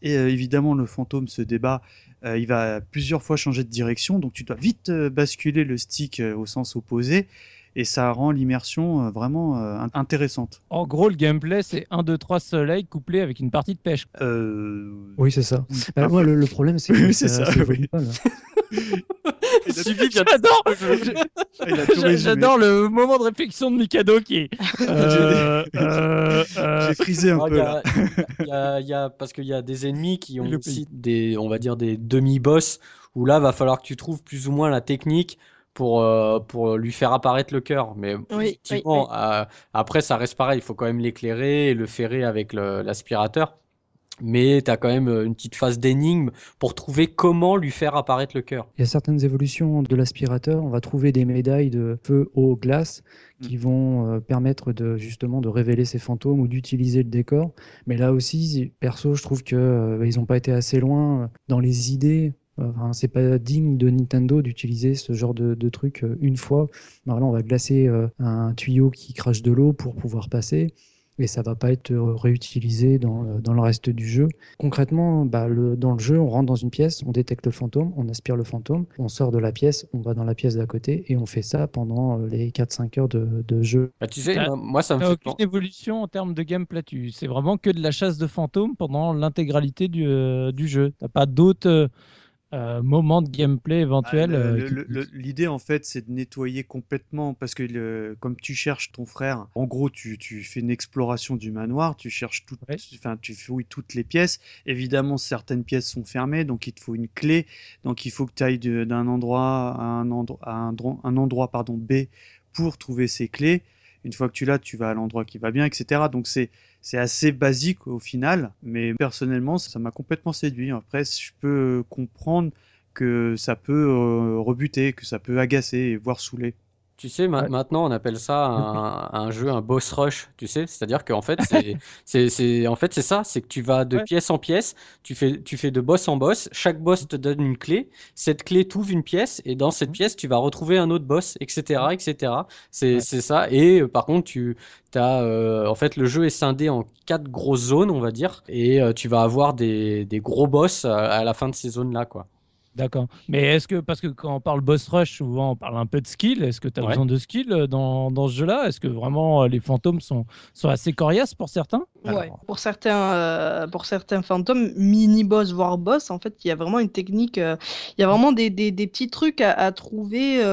et, euh, évidemment le fantôme se débat, euh, il va plusieurs fois changer de direction, donc tu dois vite euh, basculer le stick euh, au sens opposé et ça rend l'immersion euh, vraiment euh, in- intéressante. En gros, le gameplay, c'est 1, 2, 3 soleil couplé avec une partie de pêche. Euh, Oui, c'est ça. Bah, Ah, moi, le, le problème, c'est que [laughs] Oui, c'est ça, ça, oui. [laughs] J'adore. J'adore le moment de réflexion de Mikado qui est. [laughs] euh, euh, euh, J'ai frisé un Ah, peu il y là. a- il y a- il y a- parce qu'il y a des ennemis qui ont Le aussi des, on va dire des demi-boss où là va falloir que tu trouves plus ou moins la technique pour euh, pour lui faire apparaître le cœur. Mais oui, effectivement, euh, après ça reste pareil, il faut quand même l'éclairer et le ferrer avec l'aspirateur. Mais tu as quand même une petite phase d'énigme pour trouver comment lui faire apparaître le cœur. Il y a certaines évolutions de l'aspirateur. On va trouver des médailles de feu, eau, glace qui vont euh, permettre de justement de révéler ces fantômes ou d'utiliser le décor. Mais là aussi, perso, je trouve que euh, ils n'ont pas été assez loin euh, dans les idées. Enfin, c'est pas digne de Nintendo d'utiliser ce genre de, de truc euh, une fois. Alors là, on va glacer euh, un tuyau qui crache de l'eau pour pouvoir passer. et ça va pas être réutilisé dans, dans le reste du jeu. Concrètement, bah, le, dans le jeu, on rentre dans une pièce, on détecte le fantôme, on aspire le fantôme, on sort de la pièce, on va dans la pièce d'à côté et on fait ça pendant les 4-5 heures de, de jeu. Bah, tu sais, moi ça me fait aucune évolution en termes de gameplay. C'est vraiment que de la chasse de fantômes pendant l'intégralité du, euh, du jeu. T'as pas d'autres euh, euh, moment de gameplay éventuel. Ah, euh, l'idée en fait c'est de nettoyer complètement parce que comme tu cherches ton frère, en gros tu, tu fais une exploration du manoir, tu cherches tout, enfin tu fouilles toutes les pièces. Évidemment certaines pièces sont fermées donc il te faut une clé, donc il faut que tu ailles d'un endroit à un endroit, à un, un endroit pardon B pour trouver ces clés. Une fois que tu l'as, tu vas à l'endroit qui va bien, etc. Donc c'est c'est assez basique au final, mais personnellement, ça m'a complètement séduit. Après, je peux comprendre que ça peut euh, rebuter, que ça peut agacer, voire saouler. Tu sais, maintenant on appelle ça [laughs] un, jeu, un boss rush, tu sais, c'est-à-dire qu'en fait, c'est [laughs] en fait, c'est ça, c'est que tu vas de pièce en pièce, tu fais, tu fais de boss en boss, chaque boss te donne une clé, cette clé t'ouvre une pièce, et dans cette mmh. pièce, tu vas retrouver un autre boss, etc., etc. C'est ça, et euh, par contre, tu as, euh, en fait, le jeu est scindé en quatre grosses zones, on va dire, et euh, tu vas avoir des, des gros boss à la fin de ces zones-là, quoi. D'accord. Mais est-ce que, parce que quand on parle boss rush, souvent on parle un peu de skill, est-ce que tu as besoin de skill euh, dans, dans ce jeu-là? Est-ce que vraiment euh, les fantômes sont, sont assez coriaces pour certains? Ouais, pour certains, euh, pour certains fantômes, mini-boss, voire boss, en fait, il y a vraiment une technique, il y a vraiment des, des, des, petits trucs à, à trouver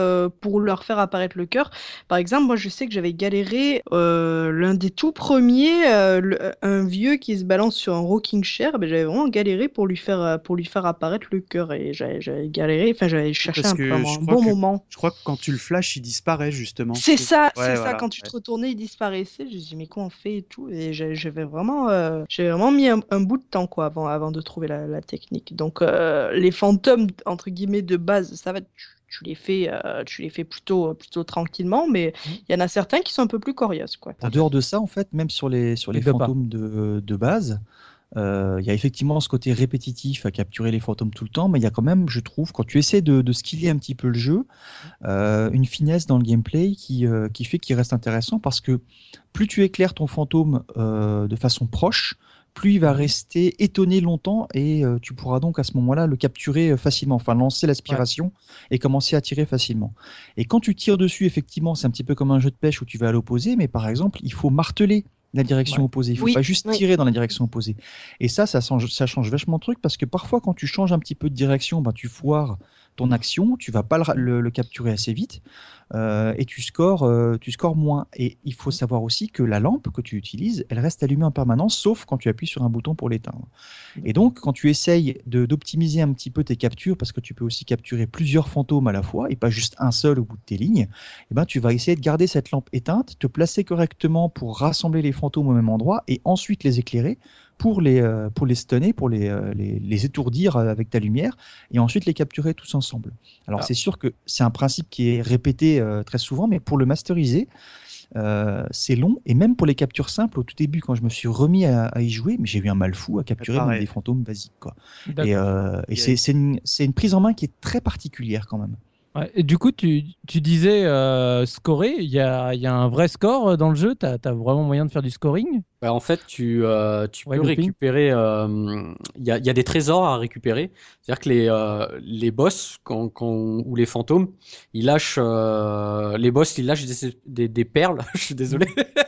pour leur faire apparaître le cœur. Par exemple, moi je sais que j'avais galéré l'un des tout premiers, un vieux qui se balance sur un rocking chair, ben, j'avais vraiment galéré pour lui faire, pour lui faire apparaître le cœur et j'avais j'avais galéré, enfin j'avais cherché un, un bon moment. Je crois que quand tu le flashes, il disparaît justement. C'est ça, c'est ça. Quand tu te retournais, il disparaissait. Je me dis mais quoi on fait et tout. Et j'avais vraiment, euh, j'ai vraiment mis un, bout de temps quoi avant, avant de trouver la, technique. Donc euh, les fantômes entre guillemets de base, ça va. Tu, les fais, euh, tu les fais plutôt, plutôt tranquillement, mais mmh. il y en a certains qui sont un peu plus coriaces. Quoi. En dehors de ça, en fait, même sur les, sur les fantômes de, de, base, euh, il y a effectivement ce côté répétitif à capturer les fantômes tout le temps, mais il y a quand même, je trouve, quand tu essaies de, de skiller un petit peu le jeu, euh, une finesse dans le gameplay qui, euh, qui fait qu'il reste intéressant parce que plus tu éclaires ton fantôme de façon proche, plus il va rester étonné longtemps et tu pourras donc à ce moment-là le capturer facilement, enfin lancer l'aspiration et commencer à tirer facilement. Et quand tu tires dessus, effectivement, c'est un petit peu comme un jeu de pêche où tu vas à l'opposé, mais par exemple, il faut marteler la direction opposée. Il faut pas juste tirer dans la direction opposée. Et ça, ça change, ça change vachement de truc parce que parfois, quand tu changes un petit peu de direction, ben, tu foires ton action, tu vas pas le, capturer assez vite euh, et tu scores, euh, tu scores moins. Et il faut savoir aussi que la lampe que tu utilises, elle reste allumée en permanence, sauf quand tu appuies sur un bouton pour l'éteindre. Et donc, quand tu essayes d'optimiser un petit peu tes captures, parce que tu peux aussi capturer plusieurs fantômes à la fois et pas juste un seul au bout de tes lignes, eh ben, tu vas essayer de garder cette lampe éteinte, te placer correctement pour rassembler les fantômes au même endroit et ensuite les éclairer pour les, euh, pour les stunner, pour les, euh, les, les, étourdir avec ta lumière, et ensuite les capturer tous ensemble. Alors ah. c'est sûr que c'est un principe qui est répété euh, très souvent, mais pour le masteriser, c'est long, et même pour les captures simples, au tout début, quand je me suis remis à, y jouer, mais j'ai eu un mal fou à capturer des fantômes basiques. Quoi. Et, et c'est une, une prise en main qui est très particulière quand même et du coup, tu, tu disais euh, scorer, il y a, y a, un vrai score euh, dans le jeu, tu as, vraiment moyen de faire du scoring? Bah, En fait, tu, euh, tu peux récupérer, il y, a, y, a, des trésors à récupérer, c'est-à-dire que les, les boss quand, quand, ou les fantômes, ils lâchent, les boss, ils lâchent des, des, perles, [laughs] je suis désolé.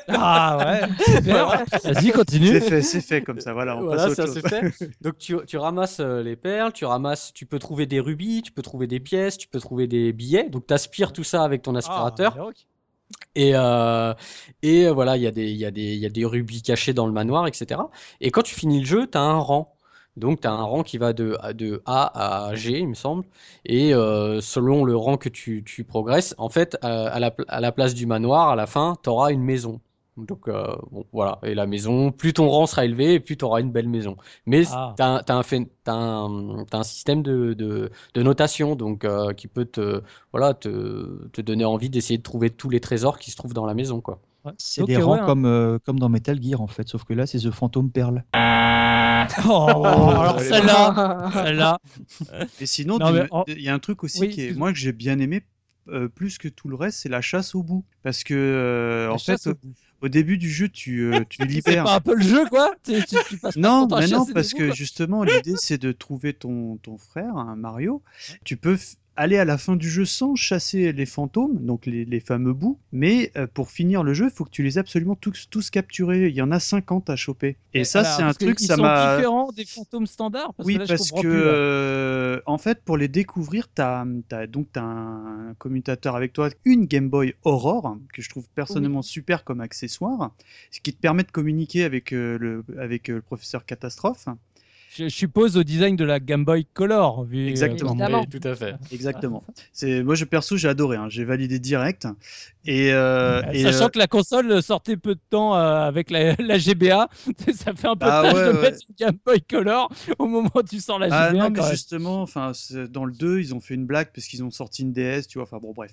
Ah ouais, [laughs] vas-y, continue. C'est fait, c'est fait comme ça, voilà, on voilà, passe ça, Fait. Donc tu, tu ramasses les perles, tu ramasses, tu peux trouver des rubis, tu peux trouver des pièces, tu peux trouver des billets. Donc, tu aspires tout ça avec ton aspirateur. Ah, et, euh, et voilà, il y, a des, y, y a des rubis cachés dans le manoir, etc. Et quand tu finis le jeu, tu as un rang. Donc, tu as un rang qui va de, de A à G, il me semble. Et euh, selon le rang que tu, tu progresses, en fait, euh, à, la, à la place du manoir, à la fin, tu auras une maison. Donc euh, bon, voilà, et la maison, plus ton rang sera élevé, plus tu auras une belle maison. Mais ah. tu as, as, un, un système de, de, de notation donc euh, qui peut te, voilà, te, te donner envie d'essayer de trouver tous les trésors qui se trouvent dans la maison. quoi. C'est des rangs comme, euh, comme dans Metal Gear en fait, sauf que là c'est The Phantom Pearl. [laughs] oh, alors celle-là, celle-là. Et sinon, il y a un truc aussi qui est, moi que j'ai bien aimé plus que tout le reste, c'est la chasse au bout. Parce que, en fait, au, début du jeu, tu, tu [laughs] libères. c'est pas un peu le jeu, quoi Non, mais non, parce que justement, l'idée, c'est de trouver ton, ton frère, un Mario. Tu peux aller à la fin du jeu sans chasser les fantômes, donc les, fameux bouts, mais euh, pour finir le jeu, il faut que tu les aies absolument tous, tous capturés. Il y en a 50 à choper. Et, ça, c'est un truc, ça m'a. sont différents des fantômes standards Oui, parce que, euh, en fait, pour les découvrir, tu as, donc as un commutateur avec toi, une Game Boy Aurore, que je trouve personnellement super comme accessoire, ce qui te permet de communiquer avec, euh, le, avec le professeur Catastrophe je suppose au design de la Game Boy Color. Vu, Exactement. tout à fait. Exactement. C'est moi, je perso, j'ai adoré. Hein. J'ai validé direct. Et, euh, sachant euh, que la console sortait peu de temps euh, avec la, [laughs] GBA, [laughs] ça fait un peu ah, de mettre une Game Boy Color au moment où tu sors la GBA. Ah non, mais justement, enfin, dans le 2, ils ont fait une blague parce qu'ils ont sorti une DS, tu vois. Enfin bon, bref.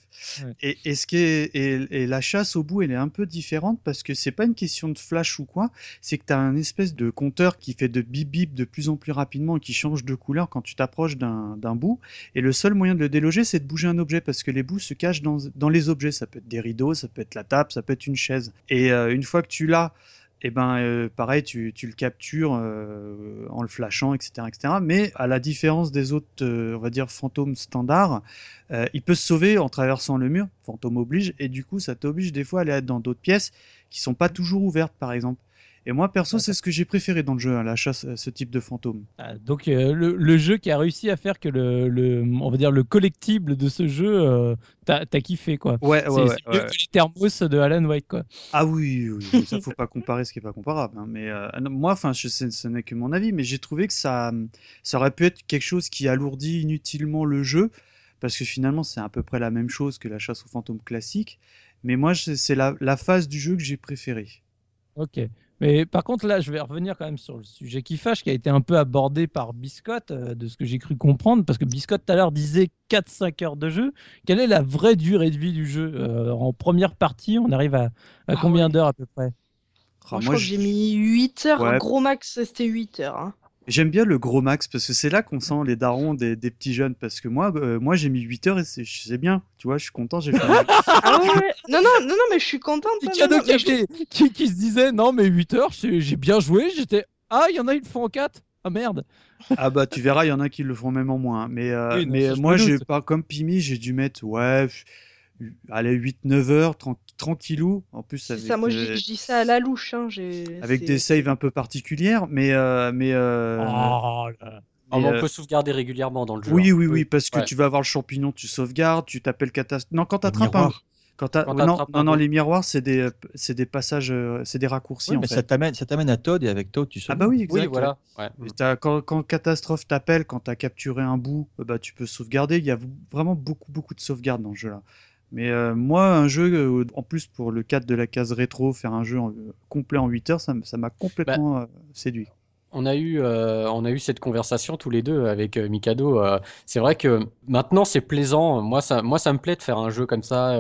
Et, et, ce qui est, et, la chasse au bout, elle est un peu différente parce que c'est pas une question de flash ou quoi. C'est que tu as un espèce de compteur qui fait de bip bip de plus plus rapidement qui change de couleur quand tu t'approches d'un bout. Et le seul moyen de le déloger, c'est de bouger un objet parce que les bouts se cachent dans, dans les objets. Ça peut être des rideaux, ça peut être la table, ça peut être une chaise. Et euh, une fois que tu l'as, et eh ben euh, pareil, tu, tu, le captures euh, en le flashant, etc., etc. Mais à la différence des autres, on va dire fantômes standards, il peut se sauver en traversant le mur, fantôme oblige, et du coup ça t'oblige des fois à aller dans d'autres pièces qui sont pas toujours ouvertes, par exemple. Et moi, perso, c'est ce que j'ai préféré dans le jeu, hein, la chasse, ce type de fantôme. Ah, donc, euh, le, jeu qui a réussi à faire que le, on va dire le collectible de ce jeu, euh, t'as kiffé quoi. Ouais, ouais, C'est mieux que les thermos de Alan White quoi. Ah oui, oui, ça [laughs] faut pas comparer ce qui est pas comparable. Hein, mais euh, moi, enfin, ce n'est que mon avis, mais j'ai trouvé que ça, ça aurait pu être quelque chose qui alourdit inutilement le jeu, parce que finalement, c'est à peu près la même chose que la chasse aux fantômes classique. Mais moi, c'est la, la phase du jeu que j'ai préférée. Ok. Mais par contre, là, je vais revenir quand même sur le sujet qui fâche, qui a été un peu abordé par Biscotte, euh, de ce que j'ai cru comprendre, parce que Biscotte tout à l'heure disait 4-5 heures de jeu. Quelle est la vraie durée de vie du jeu euh, En première partie, on arrive à, à ah combien d'heures à peu près? Je crois que j'ai mis 8 heures, gros max, c'était 8 heures. Hein. J'aime bien le gros max parce que c'est là qu'on sent les darons des, des, petits jeunes. Parce que moi, euh, moi j'ai mis 8 heures et c'est bien. Tu vois, je suis content. J'ai fait. [laughs] ah ouais, Non, non, non, non, mais je suis contente. qui, qui, se disait non, mais 8 heures, j'ai bien joué. J'étais. Ah, il y en a, ils le font en 4. Ah merde. ah bah tu verras, il y en a qui le font même en moins. Mais, euh, mais moi, j'ai pas comme Pimi, j'ai dû mettre ouais, allez 8-9 heures, tranquillou. En plus, avec, ça, moi je, dis ça à la louche. Hein, avec des saves un peu particulières, mais. Euh, mais euh, oh, on euh, peut sauvegarder régulièrement dans le jeu. Oui, hein. oui, oui, parce que tu vas avoir le champignon, tu sauvegardes, tu t'appelles catastrophe. Non, quand t'attrapes un. Quand non, non, non, les miroirs, c'est des, c'est des passages, c'est des raccourcis. mais ça t'amène, ça t'amène à Todd et avec Todd, tu sauves. Ah bah oui, exact. voilà. quand, quand, catastrophe t'appelle, quand t'as capturé un bout, bah tu peux sauvegarder. Il y a vraiment beaucoup, beaucoup de sauvegardes dans ce jeu-là. Mais euh, moi, un jeu, euh, en plus pour le cadre de la case rétro, faire un jeu complet en 8 heures, ça m'a complètement bah, euh, séduit on a eu, euh, on a eu cette conversation tous les deux avec euh, Mikado. Euh, c'est vrai que maintenant c'est plaisant. Moi ça, moi ça me plaît de faire un jeu comme ça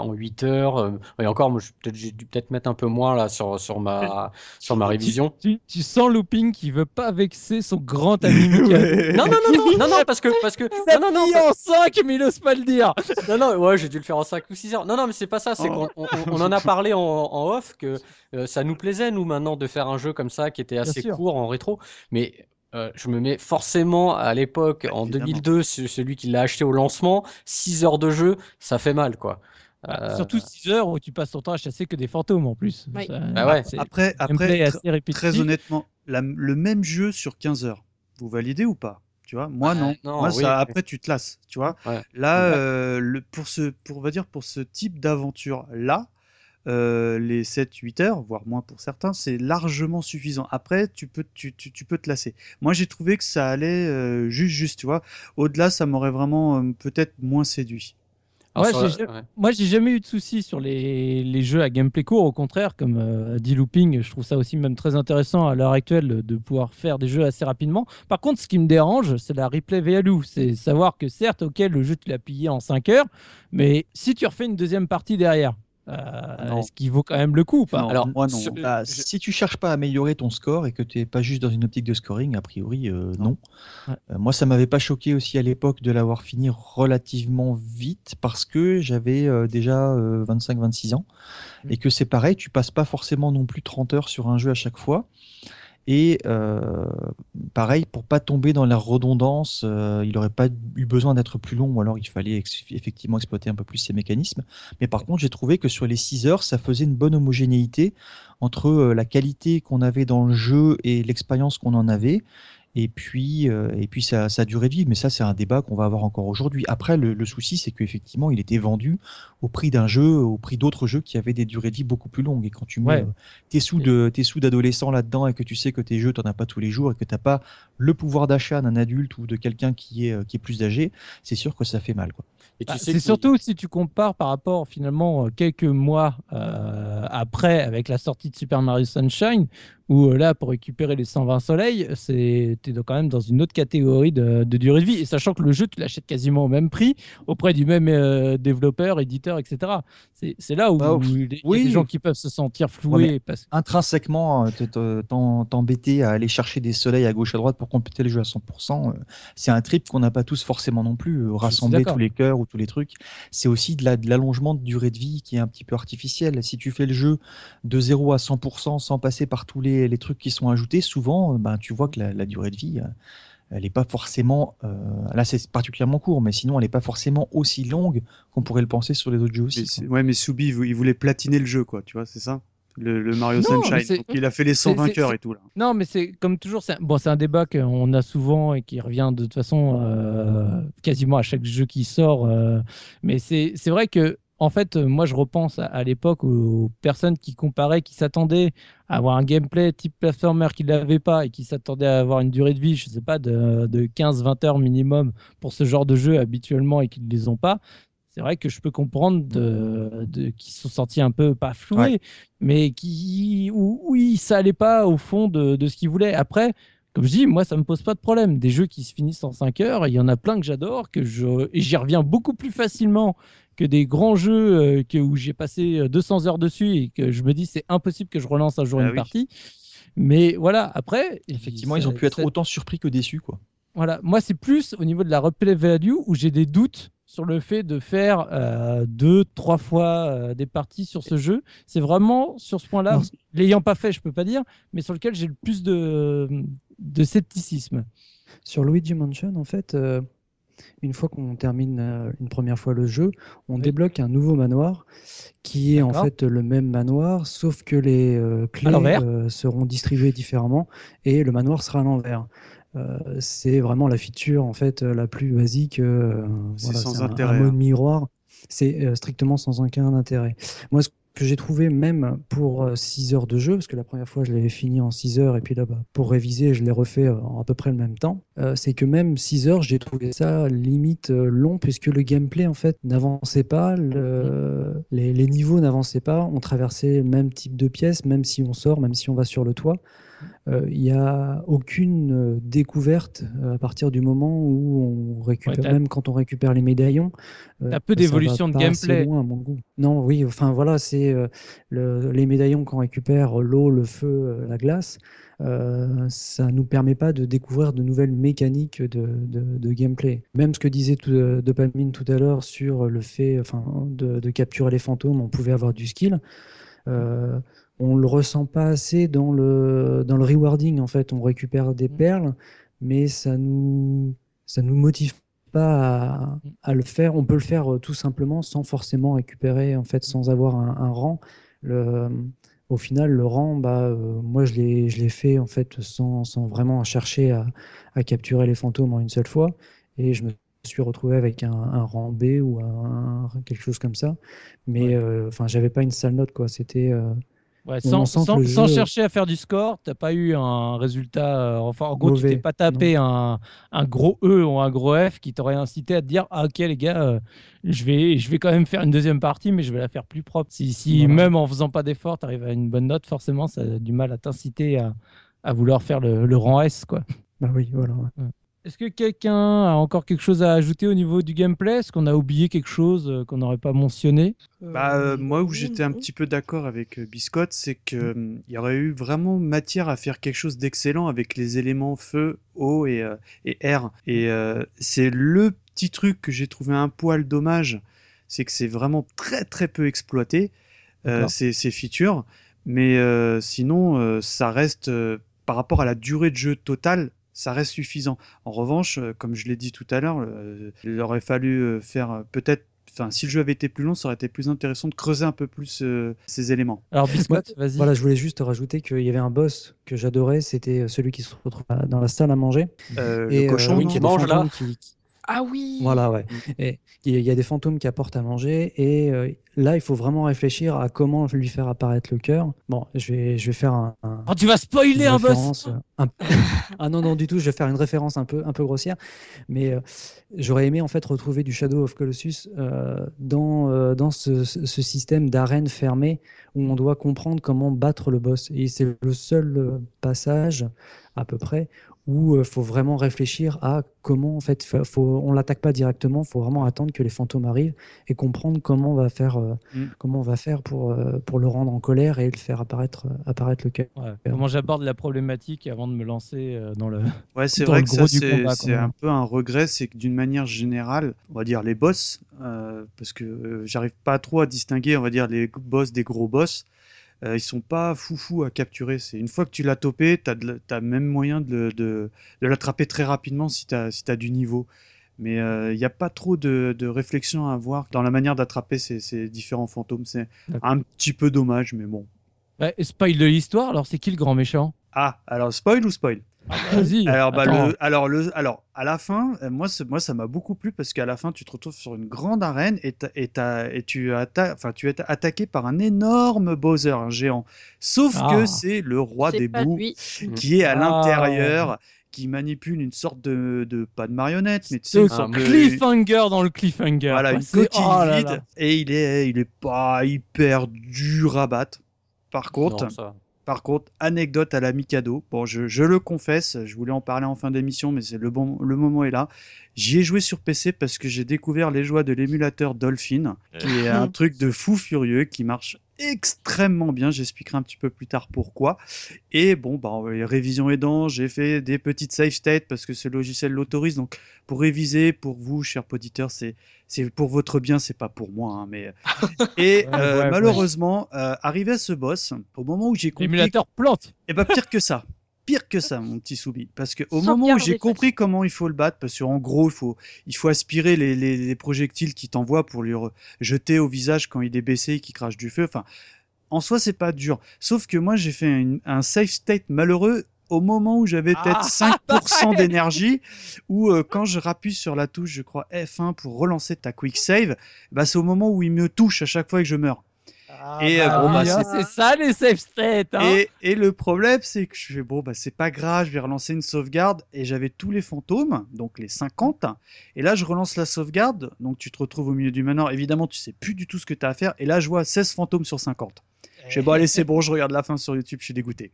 en 8 heures. et encore, j'ai dû peut-être mettre un peu moins là sur, sur ma, [laughs] sur ma révision. Tu, sens Looping qui veut pas vexer son grand ami [laughs] Mikado. non, non, non, non, non, parce que, parce que, non, non, non, en 5, mais il ose pas le dire. [laughs] non, non, ouais, j'ai dû le faire en 5 ou 6 heures. Non, non, mais c'est pas ça. C'est oh. qu'on on, en a parlé en, en off que ça nous plaisait nous maintenant de faire un jeu comme ça qui était assez court en rétro. Mais euh, je me mets forcément à l'époque, en 2002, celui qui l'a acheté au lancement, 6 heures de jeu, ça fait mal, quoi. Bah, surtout 6 heures où tu passes ton temps à chasser que des fantômes en plus. Bah ouais. Après, après très honnêtement, le même jeu sur 15 heures, vous validez ou pas? Tu vois moi non, moi ça après tu te lasses tu vois là euh, le, pour ce pour on va dire pour ce type d'aventure là euh, les 7-8 heures, voire moins pour certains, c'est largement suffisant. Après, tu peux, tu, tu, peux te lasser. Moi, j'ai trouvé que ça allait euh, juste, juste, tu vois. Au-delà, ça m'aurait vraiment euh, peut-être moins séduit. Moi, j'ai jamais eu de soucis sur les, les, jeux à gameplay court. Au contraire, comme dit Looping, je trouve ça aussi même très intéressant à l'heure actuelle de pouvoir faire des jeux assez rapidement. Par contre, ce qui me dérange, c'est la replay value. C'est savoir que certes, ok, le jeu tu l'as pillé en 5 heures, mais si tu refais une deuxième partie derrière, euh, est-ce qu'il vaut quand même le coup pas Alors, moi, non. Bah, si tu cherches pas à améliorer ton score et que tu n'es pas juste dans une optique de scoring, a priori, euh, non. Euh, moi, ça m'avait pas choqué aussi à l'époque de l'avoir fini relativement vite parce que j'avais déjà 25-26 ans mm. et que c'est pareil, tu passes pas forcément non plus 30 heures sur un jeu à chaque fois. Et euh, pareil, pour pas tomber dans la redondance, euh, il n'aurait pas eu besoin d'être plus long, ou alors il fallait effectivement exploiter un peu plus ces mécanismes. Mais par contre, j'ai trouvé que sur les 6 heures, ça faisait une bonne homogénéité entre euh, la qualité qu'on avait dans le jeu et l'expérience qu'on en avait et puis, euh, et puis ça, ça a duré de vie. Mais ça, c'est un débat qu'on va avoir encore aujourd'hui. Après, le, souci, c'est qu'effectivement, il était vendu au prix d'un jeu, au prix d'autres jeux qui avaient des durées de vie beaucoup plus longues. Et quand tu mets euh, tes sous de tes sous d'adolescent là-dedans et que tu sais que tes jeux, tu n'en as pas tous les jours et que tu n'as pas le pouvoir d'achat d'un adulte ou de quelqu'un qui est, euh, qui est plus âgé, c'est sûr que ça fait mal. Quoi. Bah, c'est surtout si tu compares par rapport finalement quelques mois après avec la sortie de Super Mario Sunshine où euh, là, pour récupérer les 120 soleils, c'est quand même dans une autre catégorie de, durée de vie. Et sachant que le jeu, tu l'achètes quasiment au même prix, auprès du même euh, développeur, éditeur, etc. C'est là où, bah, il y a des gens qui peuvent se sentir floués. parce... Intrinsèquement, euh, t'embêter à aller chercher des soleils à gauche à droite pour compléter le jeu à 100%, c'est un trip qu'on n'a pas tous forcément non plus. Rassembler tous les cœurs ou tous les trucs, c'est aussi de l'allongement de, de durée de vie qui est un petit peu artificiel. Si tu fais le jeu de 0 à 100% sans passer par tous les les, trucs qui sont ajoutés, souvent, euh, ben, tu vois que la, durée de vie, euh, elle n'est pas forcément. Euh, là, c'est particulièrement court, mais sinon, elle n'est pas forcément aussi longue qu'on pourrait le penser sur les autres jeux aussi. Mais ouais, mais Soubi, il voulait platiner le jeu, quoi, tu vois, c'est ça? Le, Mario Sunshine. il a fait les 100 vainqueurs et tout. Là. Non, mais c'est comme toujours, c'est bon, un débat qu'on a souvent et qui revient de toute façon quasiment à chaque jeu qui sort. mais c'est vrai que en fait, euh, moi, je repense à, l'époque aux, personnes qui comparaient, qui s'attendaient à avoir un gameplay type platformer qu'ils n'avaient pas et qui s'attendaient à avoir une durée de vie, je ne sais pas, de, 15-20 heures minimum pour ce genre de jeu habituellement et qu'ils ne les ont pas. C'est vrai que je peux comprendre de, de qui sont sortis un peu pas floués, mais qui oui, ça allait pas au fond de, de ce qu'ils voulaient. Après, comme je dis, moi, ça me pose pas de problème. Des jeux qui se finissent en 5 heures, il y en a plein que j'adore, que j'y reviens beaucoup plus facilement que des grands jeux euh, que, où j'ai passé 200 euh, heures dessus et que je me dis c'est impossible que je relance un jour ah une partie. Mais voilà, après. Effectivement, ils ont pu être autant surpris que déçus, quoi. Voilà, moi, c'est plus au niveau de la replay value où j'ai des doutes sur le fait de faire euh, deux, trois fois des parties sur ce jeu. C'est vraiment sur ce point-là, l'ayant pas fait, je peux pas dire, mais sur lequel j'ai le plus de, de scepticisme. Sur Luigi Mansion, en fait, une fois qu'on termine euh, une première fois le jeu, on débloque un nouveau manoir qui est en fait le même manoir, sauf que les euh, clés euh, seront distribuées différemment et le manoir sera à l'envers. c'est vraiment la feature en fait la plus basique. c'est sans intérêt. Un, mode hein. miroir, c'est strictement sans aucun intérêt. Moi, ce que j'ai trouvé même pour 6 heures de jeu, parce que la première fois je l'avais fini en 6 heures et puis là bas pour réviser je l'ai refait en à peu près le même temps, c'est que même 6 heures j'ai trouvé ça limite long puisque le gameplay en fait n'avançait pas, le, les, les, niveaux n'avançaient pas, on traversait le même type de pièces même si on sort, même si on va sur le toit. Euh, il n'y a aucune euh, découverte euh, à partir du moment où on récupère, même quand on récupère les médaillons. un peu d'évolution de gameplay. Loin, à mon goût. Non, oui, enfin voilà, c'est les médaillons qu'on récupère, l'eau, le feu, la glace. ça ne nous permet pas de découvrir de nouvelles mécaniques de, de, gameplay. Même ce que disait tout, Dopamine tout à l'heure sur le fait enfin, de, de, capturer les fantômes, on pouvait avoir du skill. Euh, on le ressent pas assez dans le, dans le rewarding. En fait, on récupère des mmh. perles, mais ça nous, ça nous motive pas à, le faire. On peut le faire euh, tout simplement sans forcément récupérer, en fait, sans avoir un, rang. Le, au final, le rang, bah, euh, moi, je l'ai fait en fait sans, sans vraiment chercher à, à, capturer les fantômes en une seule fois, et je me suis retrouvé avec un, rang B ou un, quelque chose comme ça. Mais euh, enfin, j'avais pas une sale note, quoi. C'était sans, chercher à faire du score, tu n'as pas eu un résultat. Euh, enfin, en gros, tu t'es pas tapé un, gros E ou un gros F qui t'aurait incité à te dire Ah, ok, les gars, euh, je, vais, je vais quand même faire une deuxième partie, mais je vais la faire plus propre. Si, si même en faisant pas d'effort, tu arrives à une bonne note, forcément, ça a du mal à t'inciter à, vouloir faire le, rang S. Quoi. Bah oui, voilà. Est-ce que quelqu'un a encore quelque chose à ajouter au niveau du gameplay? Est-ce qu'on a oublié quelque chose euh, qu'on n'aurait pas mentionné? Bah, euh, moi, où j'étais un petit peu d'accord avec euh, Biscotte, c'est que hum, y aurait eu vraiment matière à faire quelque chose d'excellent avec les éléments feu, eau et, euh, et air. Et euh, c'est le petit truc que j'ai trouvé un poil dommage, c'est que c'est vraiment très très peu exploité, euh, ces, ces features. Mais euh, sinon, euh, ça reste, euh, par rapport à la durée de jeu totale, ça reste suffisant. En revanche, euh, comme je l'ai dit tout à l'heure, euh, il aurait fallu euh, faire peut-être Enfin, si le jeu avait été plus long, ça aurait été plus intéressant de creuser un peu plus euh, ces éléments. Alors, Biscotte, vas-y. Voilà, je voulais juste rajouter qu'il y avait un boss que j'adorais, c'était celui qui se retrouve dans la salle à manger. Euh, Et, le cochon, euh, oui, qui mange, là. fantômes qui- qui- Ah oui. Voilà, ouais. Et il y a- des fantômes qui apportent à manger et euh, là, il faut vraiment réfléchir à comment lui faire apparaître le cœur. Bon, je vais, je vais faire un, un- Oh, tu vas spoiler un boss un- [laughs] ah non, non, du tout, je vais faire une référence un peu, un peu grossière, mais euh, j'aurais aimé en fait retrouver du Shadow of Colossus euh, dans, euh, dans ce, ce- système d'arène fermée où on doit comprendre comment battre le boss. Et c'est le seul passage, à peu près, où il faut vraiment réfléchir à comment, en fait, fa- faut, on l'attaque pas directement, il faut vraiment attendre que les fantômes arrivent et comprendre comment on va faire, euh, Mm. comment on va faire pour, euh, pour le rendre en colère et le faire apparaître, apparaître le cœur. Ouais, Comment j'aborde la problématique avant de me lancer euh, dans le. [laughs] Ouais, c'est vrai que ça, gros du c'est un peu un regret, c'est que d'une manière générale, on va dire les boss, euh, parce que euh, j'arrive pas trop à distinguer, on va dire les boss des gros boss, euh, ils sont pas foufou à capturer. C'est une fois que tu l'as topé, la- t'as même moyen de, de, de l'attraper très rapidement si t'as si t'as du niveau. Mais il n'y a pas trop de, de réflexion à avoir dans la manière d'attraper ces, ces différents fantômes. C'est un petit peu dommage, mais bon. Ouais, et spoil de l'histoire, alors c'est qui le grand méchant? Ah, alors spoil ou spoil? Vas-y. Alors, bah, le, alors, le, alors, à la fin, euh, moi, moi ça m'a beaucoup plu parce qu'à la fin, tu te retrouves sur une grande arène et, t'as- et, et tu, atta- tu es attaqué par un énorme Bowser, un géant. Sauf Ah. que c'est le roi des bouts lui. qui est à Ah. l'intérieur, qui manipule une sorte de, de pas de marionnette, mais tu sais, une sorte de- cliffhanger dans le cliffhanger. voilà, une coquille oh là vide là. et il est, il est pas hyper dur à battre. Par contre, Non, ça. Par contre, anecdote à la Mikado. Bon, je, je le confesse, je voulais en parler en fin d'émission, mais c'est le bon, le moment est là. J'y ai joué sur PC parce que j'ai découvert les joies de l'émulateur Dolphin, qui est un [laughs] truc de fou furieux, qui marche extrêmement bien. J'expliquerai un petit peu plus tard pourquoi. Et bon, bah, les révisions aidant, j'ai fait des petites save states parce que ce logiciel l'autorise. Donc, pour réviser, pour vous, chers auditeurs, c'est c'est pour votre bien, c'est pas pour moi. hein, mais [laughs] et Ouais, euh, ouais, ouais. malheureusement, euh, arrivé à ce boss, au moment où j'ai compris L'émulateur plante. et bah pire que ça. Pire que ça, mon petit Soubi. Parce que au Sans moment où j'ai compris comment il faut le battre, parce qu'en gros, il faut, il faut aspirer les, les, les projectiles qu'il t'envoie pour lui jeter au visage quand il est baissé et qu'il crache du feu. Enfin, en soi, c'est pas dur. Sauf que moi, j'ai fait une- un safe state malheureux au moment où j'avais peut-être Ah, [laughs] 5% d'énergie, ou euh, quand je rappuie sur la touche, je crois F1 pour relancer ta quick save, bah, c'est au moment où il me touche à chaque fois que je meurs. Et, euh, Ah, bon, bah, c'est- c'est ça les safe states. Hein Et, et le problème, c'est que je fais bon, bah c'est pas grave, je vais relancer une sauvegarde et j'avais tous les fantômes, donc les 50. Et là, je relance la sauvegarde, donc tu te retrouves au milieu du manoir. Évidemment, tu sais plus du tout ce que tu as à faire. Et là, je vois 16 fantômes sur 50. Je fais bon, allez, c'est bon, je regarde la fin sur YouTube, je suis dégoûté.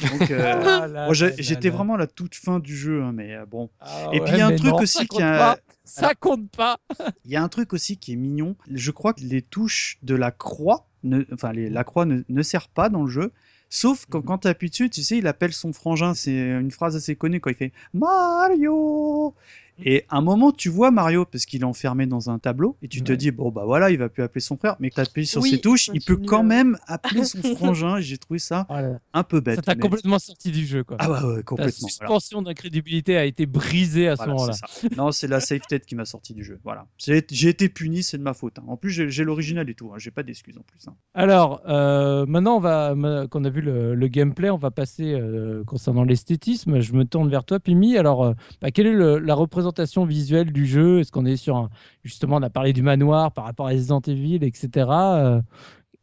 Donc, euh, [laughs] Ah là j'étais vraiment à la toute fin du jeu, hein, mais euh, bon. Ah Et puis, il y a un truc non, aussi qui a-. Ça compte pas. Il y a un truc aussi qui est mignon. Je crois que les touches de la croix, ne, enfin les- la croix ne, ne sert pas dans le jeu. Sauf quand, quand tu appuies dessus, tu sais, il appelle son frangin. C'est une phrase assez connue quand il fait Mario. Et à un moment, tu vois Mario parce qu'il est enfermé dans un tableau et tu te dis bon bah voilà, il va plus appeler son frère. Mais que tu appuies sur Oui, ses touches, il peut quand même appeler [laughs] son frangin. Et j'ai trouvé ça Oh un peu bête. Ça t'a mais- complètement sorti du jeu quoi. Ah ouais, complètement. voilà. suspension d'incrédibilité a été brisée à ce Voilà, moment-là. Non, c'est la safe tête qui m'a sorti du jeu. Voilà. J'ai été puni, c'est de ma faute. hein. En plus, j'ai l'original et tout. hein. J'ai pas d'excuses en plus. hein. Alors, euh, maintenant, on va, ma- qu'on a vu le, le gameplay, on va passer euh, concernant l'esthétisme. Je me tourne vers toi, Pimi. Alors, euh, bah, quelle est le- la représentation visuelle du jeu Est-ce qu'on est sur un, justement, on a parlé du manoir par rapport à Resident Evil, etc. Euh,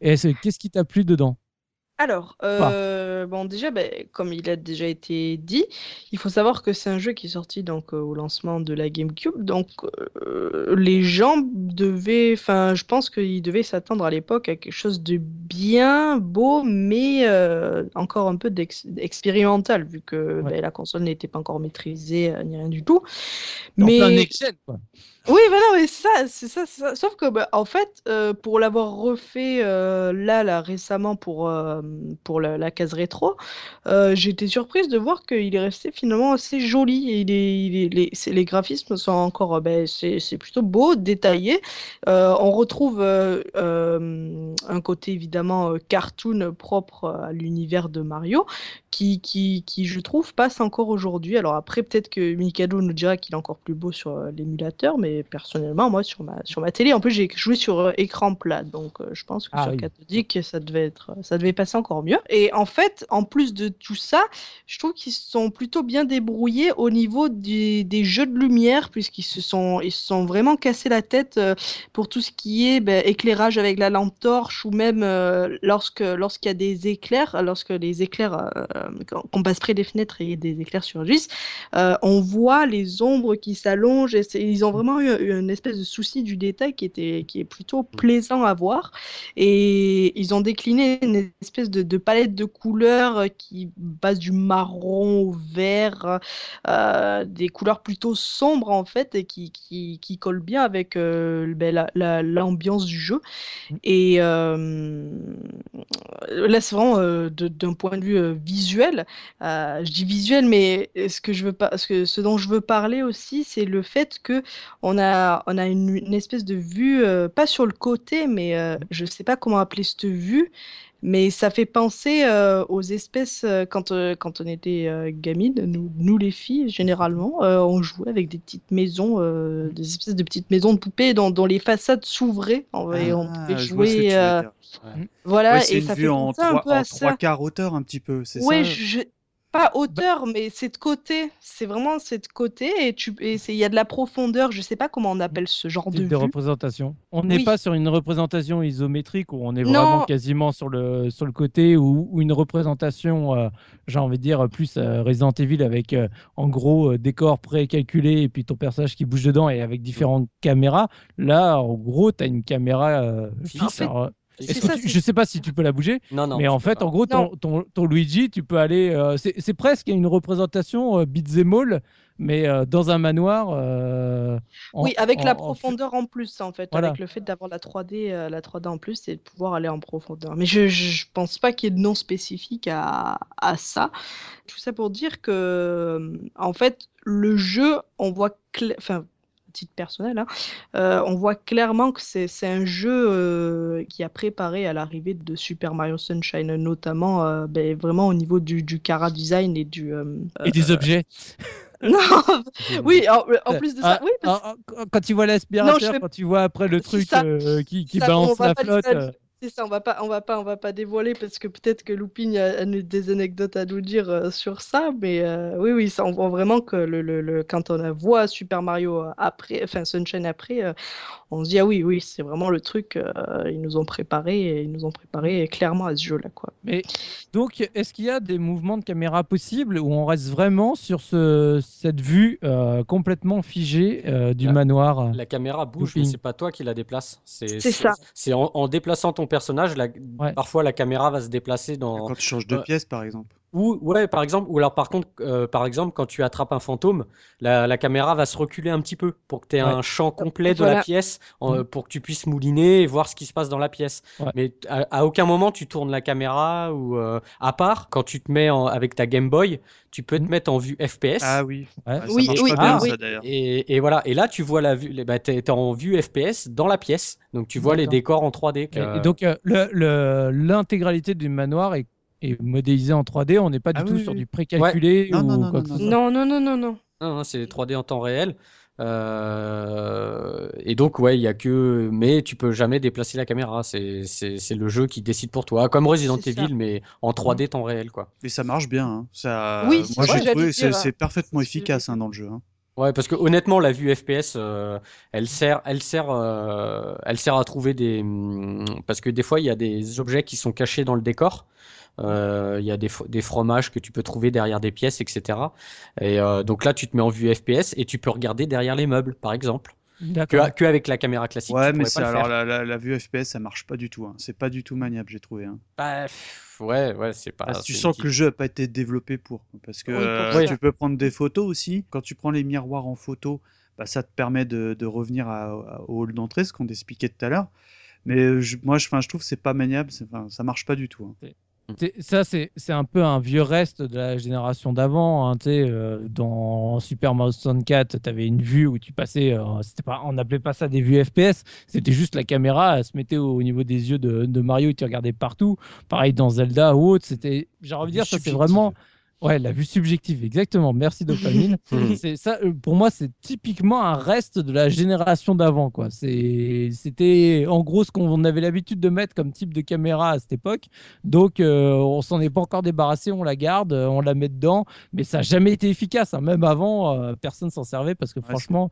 Qu'est-ce qui t'a plu dedans? Alors, euh, bon, déjà, ben, comme il a déjà été dit, il faut savoir que c'est un jeu qui est sorti donc euh, au lancement de la GameCube. Donc, euh, les gens devaient, enfin, je pense qu'ils devaient s'attendre à l'époque à quelque chose de bien beau, mais encore un peu d'expérimental, vu que ben, la console n'était pas encore maîtrisée ni rien du tout. Mais un quoi. Oui, mais ça, c'est ça, ça. Sauf que, bah, en fait, euh, pour l'avoir refait euh, là, récemment pour, euh, pour la, case rétro, été surprise de voir qu'il est resté finalement assez joli. Les, graphismes sont encore, ben, c'est plutôt beau, détaillé. on retrouve un côté évidemment cartoon propre à l'univers de Mario, qui, qui, qui, je trouve, passe encore aujourd'hui. Alors après, peut-être que Mikado nous dira qu'il est encore plus beau sur l'émulateur, mais personnellement, moi, sur ma, sur ma télé, en plus, j'ai joué sur euh, écran plat. Donc, euh, je pense que ah sur cathodique, ça devait, être, ça devait passer encore mieux. Et en fait, en plus de tout ça, je trouve qu'ils sont plutôt bien débrouillés au niveau des, des jeux de lumière, puisqu'ils se sont, ils se sont vraiment cassés la tête euh, pour tout ce qui est ben, éclairage avec la lampe torche ou même lorsque lorsqu'il y a des éclairs, lorsque les éclairs, qu'on passe près des fenêtres et des éclairs surgissent, on voit les ombres qui s'allongent et ils ont vraiment eu une espèce de souci du détail qui, était, qui est plutôt mm. plaisant à voir. Et ils ont décliné une espèce de, palette de couleurs qui passe du marron au vert, euh, des couleurs plutôt sombres en fait, et qui, qui, qui collent bien avec euh, ben, l'ambiance du jeu. Mm. Et euh, là, c'est vraiment d'un point de vue visuel. Je dis visuel, mais ce, que je veux que, ce dont je veux parler aussi, c'est le fait que on a, on a une, espèce de vue, euh, pas sur le côté, mais euh, je ne sais pas comment appeler cette vue, mais ça fait penser euh, aux espèces, quand, quand on était gamine, nous, nous, les filles, généralement, on jouait avec des petites maisons, des espèces de petites maisons de poupées dont, dont les façades s'ouvraient, et on pouvait jouer. Voilà, et ça fait en, trois, un peu en trois quarts hauteur un petit peu, c'est ça? je, pas bah hauteur, mais c'est de côté. C'est vraiment c'est de côté et tu il y a de la profondeur. Je sais pas comment on appelle ce genre de, de représentation. On n'est pas sur une représentation isométrique où on est vraiment quasiment sur le sur le côté ou, une représentation, euh, j'ai envie de dire plus euh, Resident Evil avec euh, en gros décor précalculé et puis ton personnage qui bouge dedans et avec différentes caméras. Là, en gros, tu as une caméra fixe. Je sais pas si tu peux la bouger, non, non, mais en fait, en gros, ton, ton, Luigi, tu peux aller. Euh, c'est presque une représentation euh, all, mais euh, dans un manoir. oui, avec la profondeur en, plus, en fait. Avec le fait d'avoir la 3D, la 3D en plus, c'est de pouvoir aller en profondeur. Mais je, je pense pas qu'il y ait de nom spécifique à, à ça. Tout ça pour dire que, en fait, le jeu, on voit. Enfin, titre personnel, hein, euh, on voit clairement que c'est un jeu euh, qui a préparé à l'arrivée de Super Mario Sunshine, notamment euh, ben, vraiment au niveau du, du cara design et du... et des objets [laughs] non, [laughs] oui, en, plus de ça, ah, oui. Ah, ah, quand tu vois l'aspirateur, quand tu vois après le truc qui, qui balance la flotte. C'est ça, on va pas, on va pas, on va pas dévoiler parce que peut-être que Loupine a, des anecdotes à nous dire euh, sur ça, mais euh, oui, oui, ça, on voit vraiment que le, le, quand on voit Super Mario après, enfin Sunshine après, euh, on se dit ah oui, oui, c'est vraiment le truc, ils nous ont préparé, et ils nous ont préparé clairement à ce jeu-là, quoi. Mais donc, est-ce qu'il y a des mouvements de caméra possibles où on reste vraiment sur ce, cette vue complètement figée du manoir La caméra bouge, mais c'est pas toi qui la déplace. C'est ça. C'est en, en déplaçant ton personnage, parfois la caméra va se déplacer dans. Quand tu changes de pièce, par exemple. Ou ouais, par exemple, ou alors par contre, euh, par exemple, quand tu attrapes un fantôme, la, caméra va se reculer un petit peu pour que tu aies un champ complet de la pièce, mm. pour que tu puisses mouliner et voir ce qui se passe dans la pièce. Mais à, aucun moment tu tournes la caméra ou euh, à part quand tu te mets avec ta Game Boy, tu peux te mm. mettre en vue FPS. Ah oui. oui, oui, ah, et, et, voilà. Et là, tu vois la vue. Bah, es en vue FPS dans la pièce, donc tu vois les décors en 3D. Et, donc euh, l'intégralité du manoir est et modélisé en 3D. On n'est pas du ah tout sur du précalculé ou non, non, quoi non, non, non, non, non, non. c'est 3D en temps réel. Euh, et donc, ouais, il y a que. Mais tu peux jamais déplacer la caméra. C'est le jeu qui décide pour toi. Comme Resident Evil, mais en 3D temps réel, quoi. Et ça marche bien. Hein. Ça... Oui, Moi, j'ai trouvé c'est parfaitement efficace hein, dans le jeu. Hein. Ouais, parce que honnêtement, la vue FPS, euh, elle sert, elle sert, euh, elle sert à trouver des, hum, parce que des fois, il y a des objets qui sont cachés dans le décor. Euh, il y a des, des, fromages que tu peux trouver derrière des pièces, etc. Et donc là, tu te mets en vue FPS et tu peux regarder derrière les meubles, par exemple. Que, que, avec la caméra classique. Ouais, mais alors la, la, vue FPS, ça marche pas du tout. Hein. C'est pas du tout maniable, j'ai trouvé. Hein. Bah, ouais, ouais, c'est pas. tu sens que le jeu a pas été développé pour. Parce que euh, tu peux prendre des photos aussi. Quand tu prends les miroirs en photo, bah, ça te permet de, de revenir à, au hall d'entrée, ce qu'on expliquait tout à l'heure. Mais je, moi, je, je trouve que c'est pas maniable. Ça marche pas du tout. Hein. Ça, c'est un peu un vieux reste de la génération d'avant. Hein, euh, dans Super Mario 64, tu avais une vue où tu passais. Euh, pas, on n'appelait pas ça des vues FPS. C'était juste la caméra, elle se mettait au, niveau des yeux de, de, Mario et tu regardais partout. Pareil dans Zelda ou autre. J'ai envie de dire, ça, c'est vraiment. Ouais, la vue subjective, exactement. Merci Dopamine. [laughs] c'est ça, euh, pour moi, c'est typiquement un reste de la génération d'avant, quoi. C'était en gros ce qu'on avait l'habitude de mettre comme type de caméra à cette époque. Donc, euh, on s'en est pas encore débarrassé, on la garde, euh, on la met dedans, mais ça n'a jamais été efficace. Hein. Même avant, personne s'en servait parce que franchement,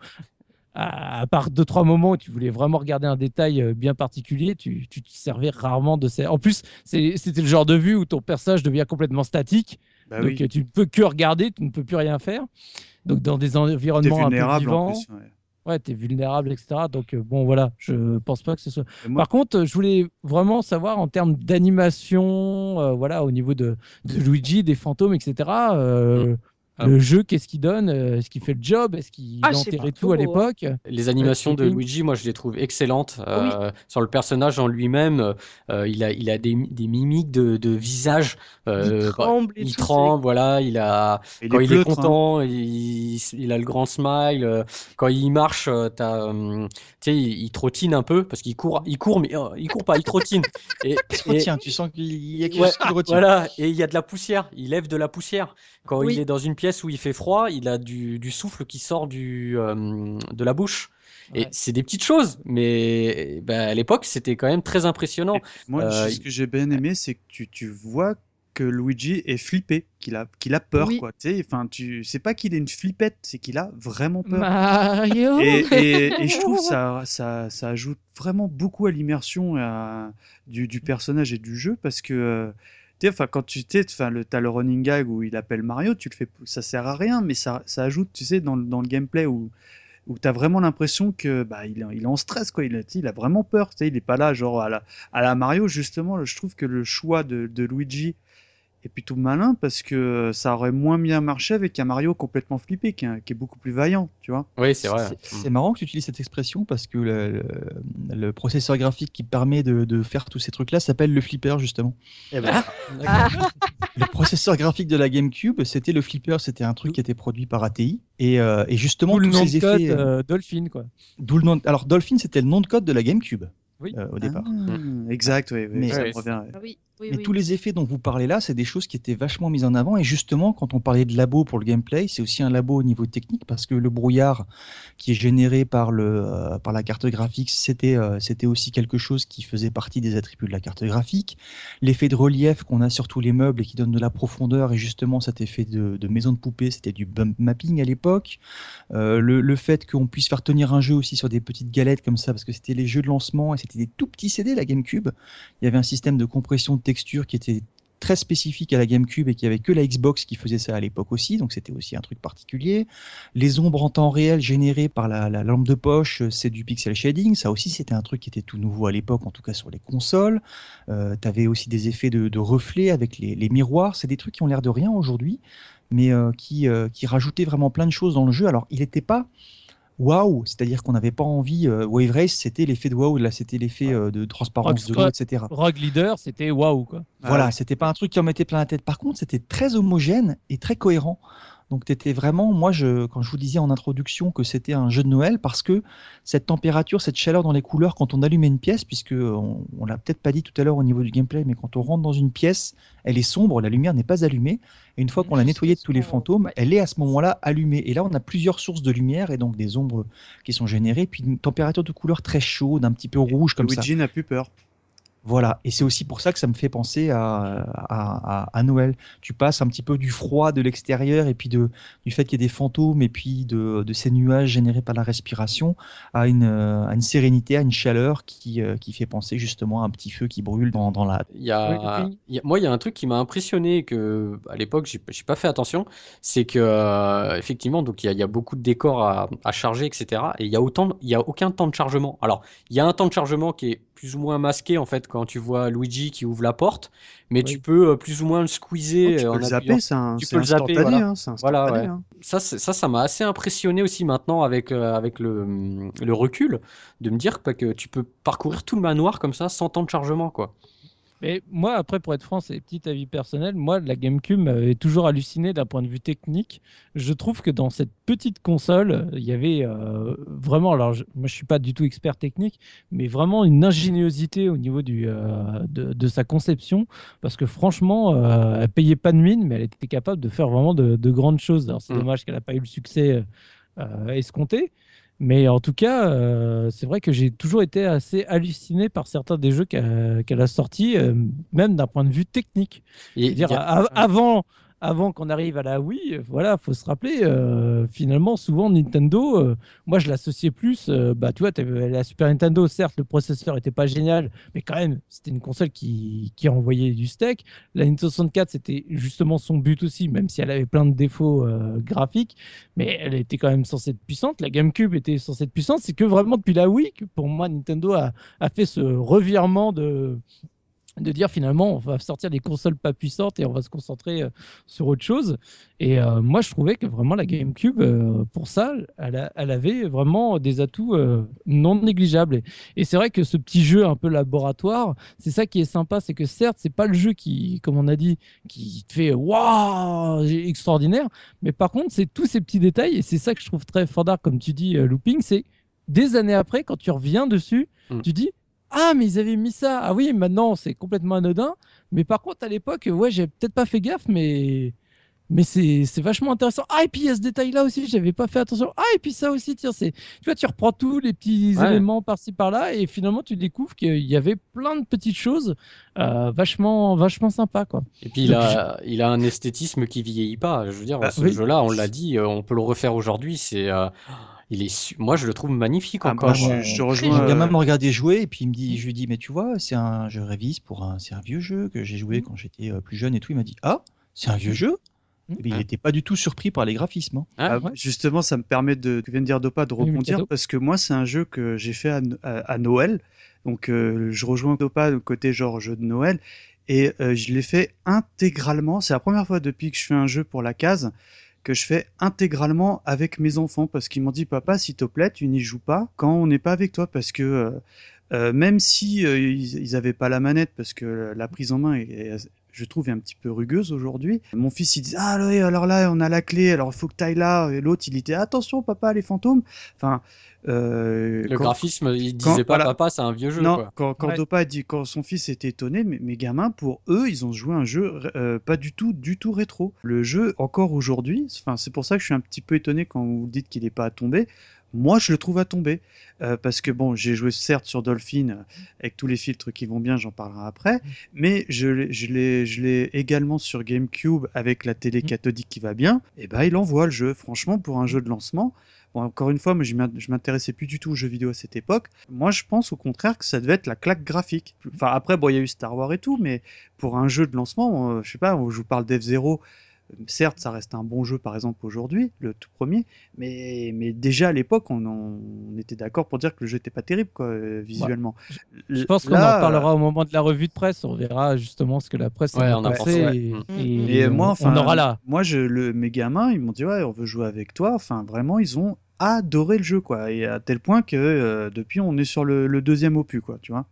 à, part deux trois moments où tu voulais vraiment regarder un détail bien particulier, tu, tu te servais rarement de ça. En plus, c'était le genre de vue où ton personnage devient complètement statique bah Donc tu ne peux que regarder, tu ne peux plus rien faire. Donc dans des environnements un peu vivants. ouais. tu es vulnérable, etc. Donc euh, bon, voilà, je pense pas que ce soit. Par contre, je voulais vraiment savoir en termes d'animation, euh, voilà, au niveau de, Luigi, des fantômes, etc. Ah le jeu, qu'est-ce qu'il donne Est-ce qu'il fait le job Est-ce qu'il ah, enterrait tout à l'époque? Les animations de Luigi, moi, je les trouve excellentes. Euh, sur le personnage en lui-même, euh, il a, il a des, des mimiques de, de visage. Euh, il tremble. il tremble, voilà. Il a, quand il est content, il, il, a le grand smile. Quand il marche, as, il, il, trottine un peu parce qu'il court, il court, mais il court pas, il trottine. [laughs] et, Tiens, tu sens qu'il y a quelque chose qui retient. Voilà, et il y a de la poussière. Il lève de la poussière. Quand il est dans une pièce où il fait froid, il a du, souffle qui sort du, euh, de la bouche. Et c'est des petites choses, mais bah, à l'époque, c'était quand même très impressionnant. moi, euh, ce que j'ai bien aimé, c'est que tu, tu, vois que Luigi est flippé, qu'il a, qu'il a peur, quoi. Tu enfin, tu sais pas qu'il est une flippette, c'est qu'il a vraiment peur. Mario et, et, [laughs] je trouve ça, ça, ça ajoute vraiment beaucoup à l'immersion du, du, personnage et du jeu parce que quand tu enfin le le running gag où il appelle Mario tu le fais ça sert à rien mais ça, ça ajoute tu sais dans, le gameplay où où tu as vraiment l'impression que bah il, il est en stress quoi. Il, a vraiment peur il est pas là genre à la, à la Mario justement je trouve que le choix de Luigi et plutôt malin parce que ça aurait moins bien marché avec un Mario complètement flippé qui est, beaucoup plus vaillant, tu vois. Oui, c'est vrai. C'est marrant que tu utilises cette expression parce que le, processeur graphique qui permet de, faire tous ces trucs-là s'appelle le flipper justement. Eh ben, ah. le processeur graphique de la GameCube, c'était le flipper, c'était un truc qui était produit par ATI et, euh, justement tous le ces effets. Code, euh, Dolphin quoi. D'où le nom. Alors Dolphin, c'était le nom de code de la GameCube. Oui. Euh, au départ. Ah, exact, oui, mais, ça revient, oui. Mais tous les effets dont vous parlez là, c'est des choses qui étaient vachement mises en avant. Et justement, quand on parlait de labo pour le gameplay, c'est aussi un labo au niveau technique parce que le brouillard qui est généré par, le, euh, par la carte graphique, c'était euh, c'était aussi quelque chose qui faisait partie des attributs de la carte graphique. L'effet de relief qu'on a sur tous les meubles et qui donne de la profondeur, et justement cet effet de, de maison de poupée, c'était du bump mapping à l'époque. Euh, le, le, fait qu'on puisse faire tenir un jeu aussi sur des petites galettes comme ça, parce que c'était les jeux de lancement et c'était des tout petits CD, la GameCube. Il y avait un système de compression de qui était très spécifique à la GameCube et qui avait que la Xbox qui faisait ça à l'époque aussi, donc c'était aussi un truc particulier. Les ombres en temps réel générées par la, lampe de poche, c'est du pixel shading, ça aussi c'était un truc qui était tout nouveau à l'époque, en tout cas sur les consoles. Euh, tu avais aussi des effets de, reflets avec les, miroirs, c'est des trucs qui ont l'air de rien aujourd'hui, mais euh, qui, euh, qui rajoutaient vraiment plein de choses dans le jeu. Alors il n'était pas waouh, c'est-à-dire qu'on n'avait pas envie. Euh, Wave Race, c'était l'effet de waouh, là, c'était l'effet euh, de transparence de l'eau, etc. Rogue Leader, c'était waouh, quoi. Voilà, c'était pas un truc qui en mettait plein la tête. Par contre, c'était très homogène et très cohérent. Donc tu étais vraiment, moi, je, quand je vous disais en introduction que c'était un jeu de Noël, parce que cette température, cette chaleur dans les couleurs, quand on allumait une pièce, puisque on, on l'a peut-être pas dit tout à l'heure au niveau du gameplay, mais quand on rentre dans une pièce, elle est sombre, la lumière n'est pas allumée, et une fois qu'on l'a nettoyée de tous les fantômes, elle est à ce moment-là allumée. Et là, on a plusieurs sources de lumière et donc des ombres qui sont générées, puis une température de couleur très chaude, un petit peu rouge comme ça. Luigi n'a plus peur. Voilà, et c'est aussi pour ça que ça me fait penser à, à, à, Noël. Tu passes un petit peu du froid de l'extérieur et puis de, du fait qu'il y ait des fantômes et puis de, de, ces nuages générés par la respiration à une, à une sérénité, à une chaleur qui, euh, qui fait penser justement à un petit feu qui brûle dans, dans la. Il y a, moi, il y a un truc qui m'a impressionné que à l'époque j'ai pas fait attention, c'est que euh, effectivement donc il y, a, il y, a beaucoup de décors à, à charger, etc. Et il y a autant, il y a aucun temps de chargement. Alors il y a un temps de chargement qui est plus ou moins masqué en fait quand tu vois Luigi qui ouvre la porte, mais tu peux euh, plus ou moins le squeezer. tu peux le zapper, c'est un, tu peux le zapper, voilà. Hein, voilà ouais. hein. Ça, ça, ça m'a assez impressionné aussi maintenant avec euh, avec le, le recul de me dire que tu peux parcourir tout le manoir comme ça sans temps de chargement quoi. Mais moi, après, pour être franc, c'est petit avis personnel. Moi, la GameCube m'avait toujours halluciné d'un point de vue technique. Je trouve que dans cette petite console, il y avait euh, vraiment, alors moi je suis pas du tout expert technique, mais vraiment une ingéniosité au niveau du, euh, de, sa conception, parce que franchement, euh, elle payait pas de mine, mais elle était capable de faire vraiment de, grandes choses. Alors c'est mm. dommage qu'elle n'a pas eu le succès escompté. Mais en tout cas, euh, c'est vrai que j'ai toujours été assez halluciné par certains des jeux qu'elle a sortis, euh, même d'un point de vue technique. dire, avant, avant qu'on arrive à la Wii, voilà, faut se rappeler, euh, finalement, souvent Nintendo, euh, moi je l'associais plus, euh, bah tu vois, la Super Nintendo, certes, le processeur était pas génial, mais quand même, c'était une console qui, qui envoyait du steak. La Nintendo 64, c'était justement son but aussi, même si elle avait plein de défauts graphiques, mais elle était quand même censée être puissante. La GameCube était censée être puissante. C'est que vraiment depuis la Wii, que pour moi, Nintendo a, a fait ce revirement de de dire finalement on va sortir des consoles pas puissantes et on va se concentrer euh, sur autre chose. Et euh, moi je trouvais que vraiment la GameCube euh, pour ça, elle, avait vraiment des atouts non négligeables. Et, c'est vrai que ce petit jeu un peu laboratoire, c'est ça qui est sympa, c'est que certes c'est pas le jeu qui, comme on a dit, qui te fait waouh extraordinaire, mais par contre c'est tous ces petits détails et c'est ça que je trouve très fort d'art comme tu dis looping, c'est des années après quand tu reviens dessus, mm. tu dis ah, mais ils avaient mis ça. Ah oui, maintenant c'est complètement anodin. Mais par contre, à l'époque, ouais, j'ai peut-être pas fait gaffe, mais mais c'est vachement intéressant. Ah, et puis il y a ce détail-là aussi, j'avais pas fait attention. Ah, et puis ça aussi, tiens, c'est. Tu vois, tu reprends tous les petits éléments par-ci par-là, et finalement, tu découvres qu'il y avait plein de petites choses euh, vachement, vachement sympas, quoi. Et puis, il a, il a un esthétisme qui vieillit pas. Je veux dire, bah, ce jeu-là, on l'a dit, euh, on peut le refaire aujourd'hui. C'est. Euh, il est, moi je le trouve magnifique ah, encore. je, je, rejoins. gamin me regardait jouer et puis il me dit, je lui dis, mais tu vois, c'est un, je révise pour un, c'est un vieux jeu que j'ai joué quand j'étais euh, plus jeune et tout. Il m'a dit, ah, c'est un vieux jeu? Mm. il n'était pas du tout surpris par les graphismes. Hein. Ah, ah, justement, ça me permet de, tu viens de dire Dopa, de rebondir parce que moi, c'est un jeu que j'ai fait à, Noël. Donc, euh, je rejoins Dopa côté genre jeu de Noël et euh, je l'ai fait intégralement. C'est la première fois depuis que je fais un jeu pour la case que je fais intégralement avec mes enfants parce qu'ils m'ont dit papa s'il te plaît tu n'y joues pas quand on n'est pas avec toi. Parce que euh, euh, même si euh, ils, avaient pas la manette parce que la prise en main est, je trouve un petit peu rugueuse aujourd'hui. Mon fils il dit ah oui alors là on a la clé alors il faut que tu ailles là et l'autre il était attention papa les fantômes. Enfin euh, le graphisme, il disait pas papa, c'est un vieux jeu. Non, quand, quand Dopa dit quand son fils était étonné, mais mes gamins, pour eux, ils ont joué un jeu euh, pas du tout, du tout rétro. Le jeu, encore aujourd'hui, enfin, c'est pour ça que je suis un petit peu étonné quand vous dites qu'il n'est pas à tomber. Moi, je le trouve à tomber. Euh, parce que bon, j'ai joué certes sur Dolphin avec tous les filtres qui vont bien, j'en parlerai après, mm. mais je l'ai également sur GameCube avec la télé mm. cathodique qui va bien. Et ben, il envoie le jeu. Franchement, pour un jeu de lancement, Bon, encore une fois, moi, je m'intéressais plus du tout aux jeux vidéo à cette époque. Moi, je pense au contraire que ça devait être la claque graphique. Enfin, après, bon, il y a eu Star Wars et tout, mais pour un jeu de lancement, euh, je sais pas, je vous parle d'F0, certes, ça reste un bon jeu, par exemple, aujourd'hui, le tout premier, mais, mais déjà à l'époque, on, on, était d'accord pour dire que le jeu n'était pas terrible, quoi, euh, visuellement. je, pense qu'on en parlera au moment de la revue de presse, on verra justement ce que la presse a pensé. Et, moi, enfin, on aura là. Moi, je, le, mes gamins, ils m'ont dit, ouais, on veut jouer avec toi. Enfin, vraiment, ils ont adoré le jeu, quoi. Et à tel point que euh, depuis, on est sur le, le deuxième opus, quoi, tu vois.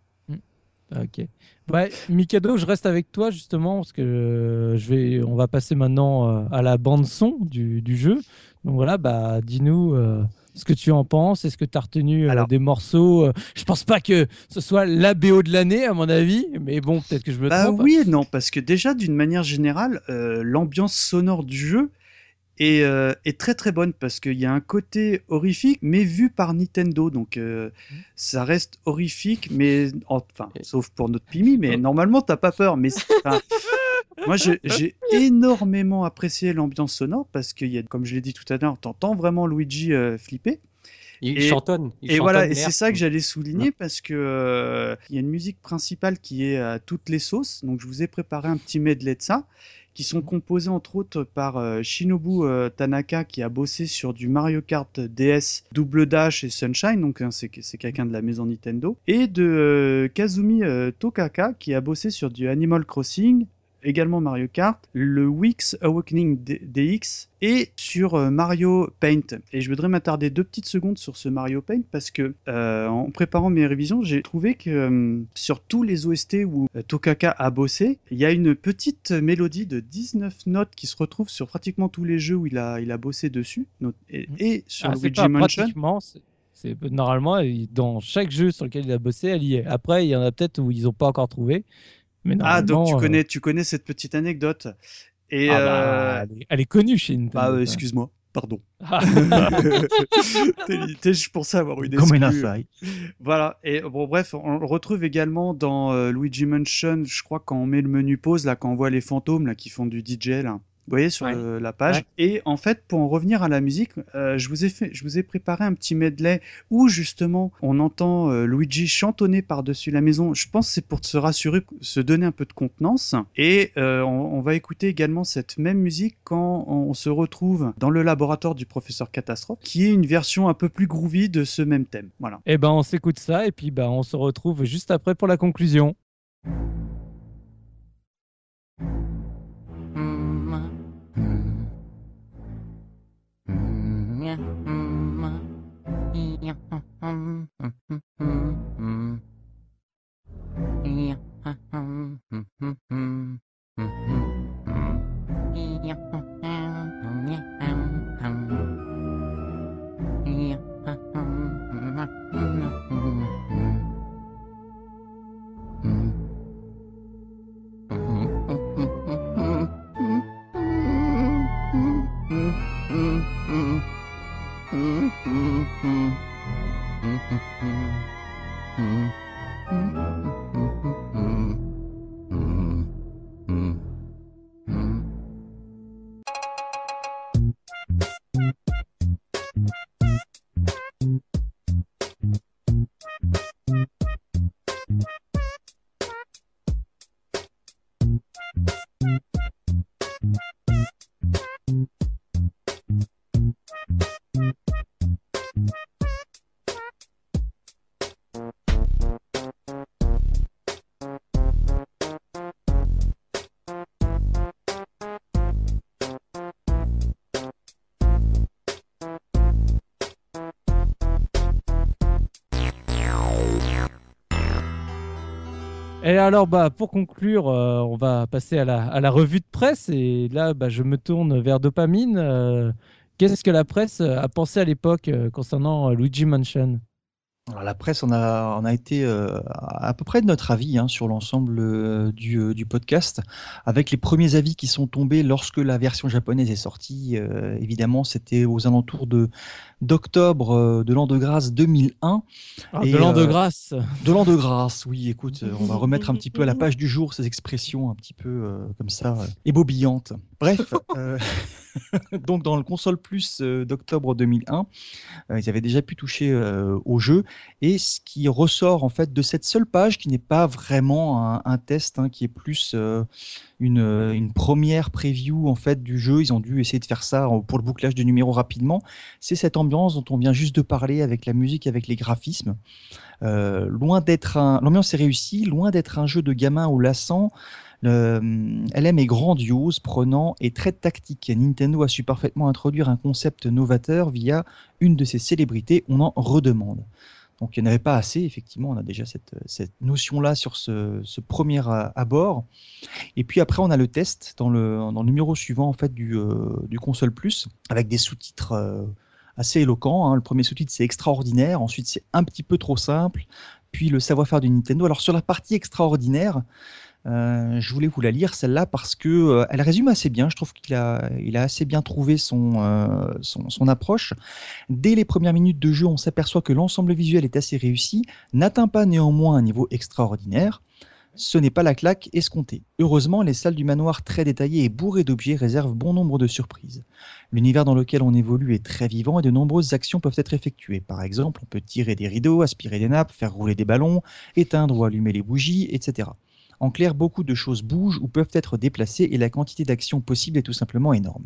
Ok. Ouais, Mikado, je reste avec toi justement parce que je vais, on va passer maintenant euh, à la bande son du, du jeu. Donc voilà, bah dis-nous euh, ce que tu en penses. Est-ce que tu as retenu euh, des morceaux Je pense pas que ce soit la BO de l'année à mon avis, mais bon, peut-être que je me bah trompe. Oui et non, parce que déjà d'une manière générale, l'ambiance sonore du jeu est, est très très bonne parce qu'il y a un côté horrifique, mais vu par Nintendo. Donc mmh. ça reste horrifique, mais enfin, sauf pour notre Pimi, mais normalement t'as pas peur. Mais [laughs] moi, j'ai énormément apprécié l'ambiance sonore parce qu'il y a, comme je l'ai dit tout à l'heure, t'entends vraiment Luigi flipper. Il chantonne. et voilà, et c'est ça que j'allais souligner parce que euh, il y a une musique principale qui est à toutes les sauces. Donc je vous ai préparé un petit medley de ça, qui sont composés entre autres par euh, Shinobu euh, Tanaka qui a bossé sur du Mario Kart DS, Double Dash et Sunshine. Donc hein, c'est quelqu'un de la maison Nintendo. Et de Kazumi Tokaka qui a bossé sur du Animal Crossing, également Mario Kart, le Wix Awakening DX et sur euh, Mario Paint. Et je voudrais m'attarder deux petites secondes sur ce Mario Paint parce que euh, en préparant mes révisions, j'ai trouvé que euh, sur tous les OST où Tokaka a bossé, il y a une petite mélodie de 19 notes qui se retrouve sur pratiquement tous les jeux où il a, il a bossé dessus et, mmh. sur ah, Luigi Mansion. C'est normalement dans chaque jeu sur lequel il a bossé, elle y est. Après, il y en a peut-être où ils n'ont pas encore trouvé ah, donc tu euh, connais, tu connais cette petite anecdote. Et ah bah, euh, elle, est, connue chez Nintendo. Ah, excuse-moi, pardon. [laughs] Ah. je pensais avoir une Comme une Voilà. Et bon, bref, on le retrouve également dans euh, Luigi Mansion. Je crois quand on met le menu pause là, quand on voit les fantômes là qui font du DJ là. Vous voyez sur la page. Et en fait, pour en revenir à la musique, euh, je vous ai fait, je vous ai préparé un petit medley où justement on entend euh, Luigi chantonner par-dessus la maison. Je pense que c'est pour se rassurer, se donner un peu de contenance. Et euh, on, va écouter également cette même musique quand on se retrouve dans le laboratoire du professeur Catastrophe, qui est une version un peu plus groovy de ce même thème. Voilà. Et eh ben on s'écoute ça et puis ben on se retrouve juste après pour la conclusion. Yeah. Et alors, bah, pour conclure, euh, on va passer à la, revue de presse. Et là, bah, je me tourne vers Dopamine. Euh, qu'est-ce que la presse a pensé à l'époque euh, concernant Luigi Mansion? Alors, la presse, on a, on a été à peu près de notre avis hein, sur l'ensemble du, du, podcast, avec les premiers avis qui sont tombés lorsque la version japonaise est sortie. évidemment, c'était aux alentours de d'octobre euh, de l'an de grâce 2001. Ah, de l'an de euh, grâce. De l'an de grâce, oui. Écoute, on va remettre un petit peu à la [laughs] page du jour ces expressions un petit peu euh, comme ça, ébobillantes. Bref, [laughs] donc dans le console plus d'octobre 2001, ils avaient déjà pu toucher au jeu. Et ce qui ressort en fait de cette seule page, qui n'est pas vraiment un, test, hein, qui est plus une, première preview en fait du jeu. Ils ont dû essayer de faire ça pour le bouclage de numéros rapidement. C'est cette ambiance dont on vient juste de parler avec la musique, avec les graphismes. Euh, loin d'être un, l'ambiance est réussie, loin d'être un jeu de gamin ou lassant. Le, LM est grandiose, prenant et très tactique. Nintendo a su parfaitement introduire un concept novateur via une de ses célébrités. On en redemande. Donc il n'y en avait pas assez, effectivement, on a déjà cette, notion-là sur ce, premier abord. Et puis après, on a le test dans le, numéro suivant en fait, du, euh, console plus, avec des sous-titres euh, assez éloquents. Hein. Le premier sous-titre, c'est extraordinaire, ensuite c'est un petit peu trop simple, puis le savoir-faire du Nintendo. Alors sur la partie extraordinaire, Euh, je voulais vous la lire celle-là parce que euh, elle résume assez bien. Je trouve qu'il a, assez bien trouvé son, euh, son, son, approche. Dès les premières minutes de jeu, on s'aperçoit que l'ensemble visuel est assez réussi, n'atteint pas néanmoins un niveau extraordinaire ce n'est pas la claque escomptée. Heureusement, les salles du manoir très détaillées et bourrées d'objets réservent bon nombre de surprises. L'univers dans lequel on évolue est très vivant et de nombreuses actions peuvent être effectuées. Par exemple, on peut tirer des rideaux, aspirer des nappes, faire rouler des ballons, éteindre ou allumer les bougies, etc. En clair, beaucoup de choses bougent ou peuvent être déplacées et la quantité d'actions possibles est tout simplement énorme.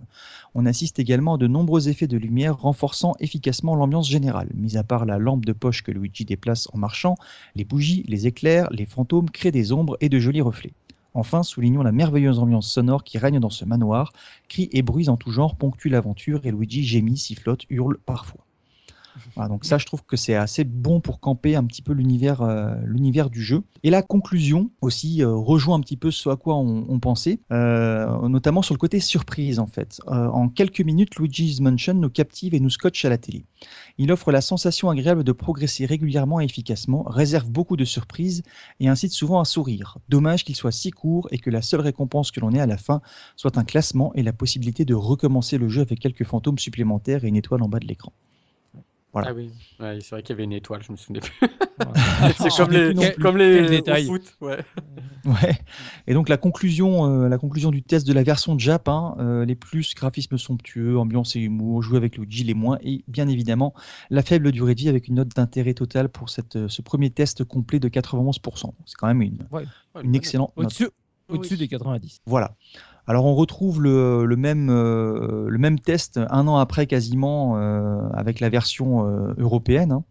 On assiste également à de nombreux effets de lumière renforçant efficacement l'ambiance générale. Mis à part la lampe de poche que Luigi déplace en marchant, les bougies, les éclairs, les fantômes créent des ombres et de jolis reflets. Enfin, soulignons la merveilleuse ambiance sonore qui règne dans ce manoir. Cris et bruits en tout genre ponctuent l'aventure et Luigi gémit, sifflote, hurle parfois donc ça, je trouve que c'est assez bon pour camper un petit peu l'univers, euh, l'univers du jeu. Et la conclusion aussi euh, rejoint un petit peu ce à quoi on, pensait, euh, notamment sur le côté surprise en fait. en quelques minutes, Luigi's Mansion nous captive et nous scotche à la télé. Il offre la sensation agréable de progresser régulièrement et efficacement, réserve beaucoup de surprises et incite souvent à sourire. Dommage qu'il soit si court et que la seule récompense que l'on ait à la fin soit un classement et la possibilité de recommencer le jeu avec quelques fantômes supplémentaires et une étoile en bas de l'écran. Ah oui, c'est vrai qu'il y avait une étoile, je me souvenais plus. [laughs] c'est comme les, comme les détails. Foot, ouais. ouais. Et donc la conclusion, euh, la conclusion du test de la version Jap, hein, euh, les plus graphismes somptueux, ambiance et humour, jouer avec Luigi les moins, et bien évidemment la faible durée de vie avec une note d'intérêt total pour cette, euh, ce premier test complet de 91%. C'est quand même une, une excellente Au-dessus, au-dessus des 90. Voilà. Alors on retrouve le, même, euh, le même test un an après quasiment euh, avec la version euh, européenne.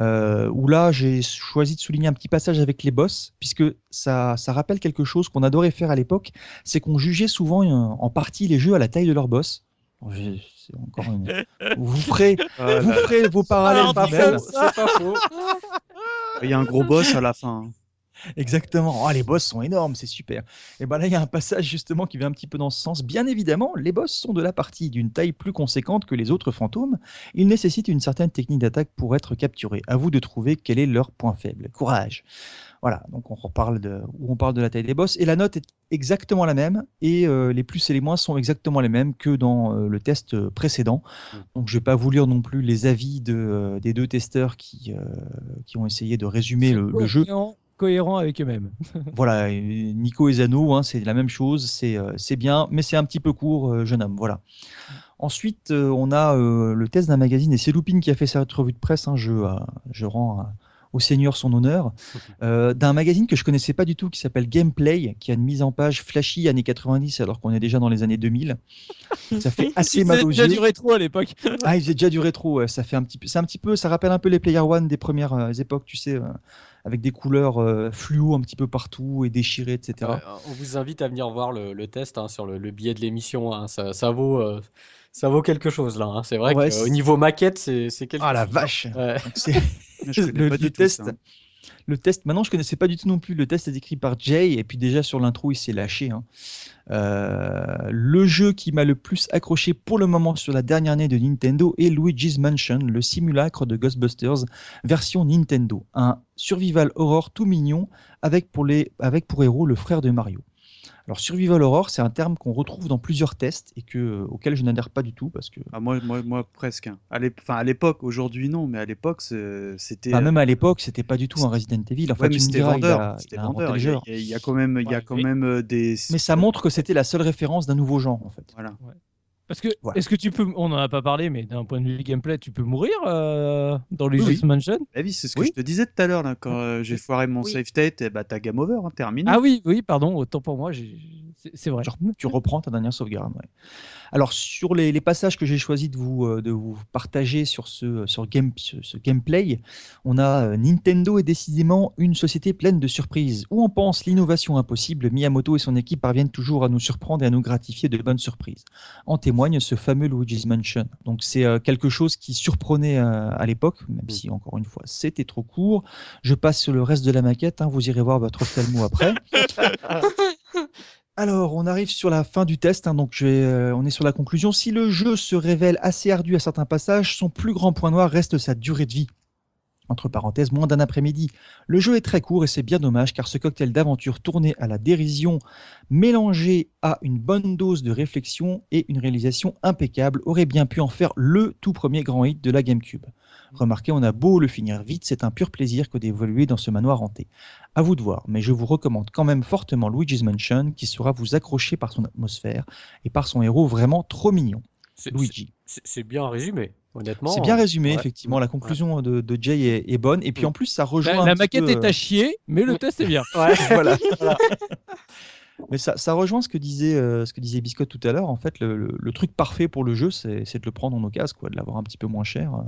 Hein. où là j'ai choisi de souligner un petit passage avec les boss, puisque ça, ça rappelle quelque chose qu'on adorait faire à l'époque, c'est qu'on jugeait souvent en partie les jeux à la taille de leur boss. Encore une... [laughs] vous, ferez, vous ferez vos parallèles. [laughs] Il y a un gros boss à la fin. Exactement. Oh, les boss sont énormes, c'est super. Et ben là, il y a un passage justement qui va un petit peu dans ce sens. Bien évidemment, les boss sont de la partie d'une taille plus conséquente que les autres fantômes. Ils nécessitent une certaine technique d'attaque pour être capturés. À vous de trouver quel est leur point faible. Courage. Voilà, donc on reparle de, où on parle de la taille des boss. Et la note est exactement la même. Et euh, les plus et les moins sont exactement les mêmes que dans euh, le test euh, précédent. Mm. Donc je vais pas vous lire non plus les avis de, des deux testeurs qui, qui ont essayé de résumer le, le jeu cohérent avec eux-mêmes. [laughs] voilà, Nico et Zano, hein, c'est la même chose, c'est euh, bien, mais c'est un petit peu court, euh, jeune homme. Voilà. Ensuite, euh, on a le test d'un magazine, et c'est Loupine qui a fait cette revue de presse, hein, je, je rends au Seigneur son honneur, d'un magazine que je connaissais pas du tout qui s'appelle Gameplay, qui a une mise en page flashy années 90 alors qu'on est déjà dans les années 2000. Ça fait [laughs] assez mal aux yeux. déjà du rétro à l'époque. [laughs] ah, il faisait déjà du rétro. Ça fait un petit peu, c'est un petit peu, ça rappelle un peu les Player One des premières époques, tu sais avec des couleurs euh, fluo un petit peu partout et déchirées, etc. on vous invite à venir voir le, test hein, sur le, billet de l'émission. Hein. ça, vaut, euh, ça vaut quelque chose là. Hein. C'est vrai qu'au niveau maquette, c'est quelque ah, chose. Ah la vache [laughs] [laughs] le, test. Le test, maintenant je connaissais pas du tout non plus. Le test est écrit par Jay et puis déjà sur l'intro il s'est lâché. Hein. Euh, le jeu qui m'a le plus accroché pour le moment sur la dernière année de Nintendo est Luigi's Mansion, le simulacre de Ghostbusters version Nintendo. Un survival horror tout mignon avec pour héros le frère de Mario. Alors survival horror, c'est un terme qu'on retrouve dans plusieurs tests et que, euh, auquel je n'adhère pas du tout parce que. Ah, moi, moi, moi, presque. Hein. À l'époque, aujourd'hui non, mais à l'époque, c'était. même à l'époque, c'était pas du tout un Resident Evil. Enfin, ouais, c'était vendeur. Il, y a, quand même, il y a quand même euh, des. Mais ça montre que c'était la seule référence d'un nouveau genre, en fait. Voilà. Parce que, est-ce que tu peux, on n'en a pas parlé, mais d'un point de vue gameplay, tu peux mourir euh, dans Luigi's Mansion? Ah Oui, c'est ce que je te disais tout à l'heure, quand euh, j'ai foiré mon save state, et eh bah, t'as game over, hein, terminé. Ah oui, oui, pardon, autant pour moi, c'est vrai. tu reprends ta dernière sauvegarde. Ouais. Alors sur les, passages que j'ai choisi de vous, euh, de vous partager sur ce, sur game, ce, gameplay, on a euh, Nintendo est décidément une société pleine de surprises. Où on pense l'innovation impossible, Miyamoto et son équipe parviennent toujours à nous surprendre et à nous gratifier de bonnes surprises. En témoigne ce fameux Luigi's Mansion. Donc c'est euh, quelque chose qui surprenait à l'époque, même si encore une fois c'était trop court. Je passe sur le reste de la maquette, hein, vous irez voir votre ophtalmo après. [laughs] Alors, on arrive sur la fin du test, hein, donc euh, on est sur la conclusion. Si le jeu se révèle assez ardu à certains passages, son plus grand point noir reste sa durée de vie. Entre parenthèses, moins d'un après-midi. Le jeu est très court et c'est bien dommage car ce cocktail d'aventure tourné à la dérision, mélangé à une bonne dose de réflexion et une réalisation impeccable, aurait bien pu en faire le tout premier grand hit de la GameCube. Remarquez, on a beau le finir vite, c'est un pur plaisir que d'évoluer dans ce manoir hanté. À vous de voir, mais je vous recommande quand même fortement Luigi's Mansion qui saura vous accrocher par son atmosphère et par son héros vraiment trop mignon. Luigi. C'est bien résumé. Honnêtement, c'est bien résumé, effectivement. La conclusion de, Jay est, bonne. Et puis en plus, ça rejoint. La, maquette est à chier, mais le test est bien. [laughs] [laughs] voilà. [laughs] Mais ça, ça, rejoint ce que disait, euh, ce que disait Biscotte tout à l'heure. En fait, le, le, truc parfait pour le jeu, c'est de le prendre en occasion, quoi, de l'avoir un petit peu moins cher. Euh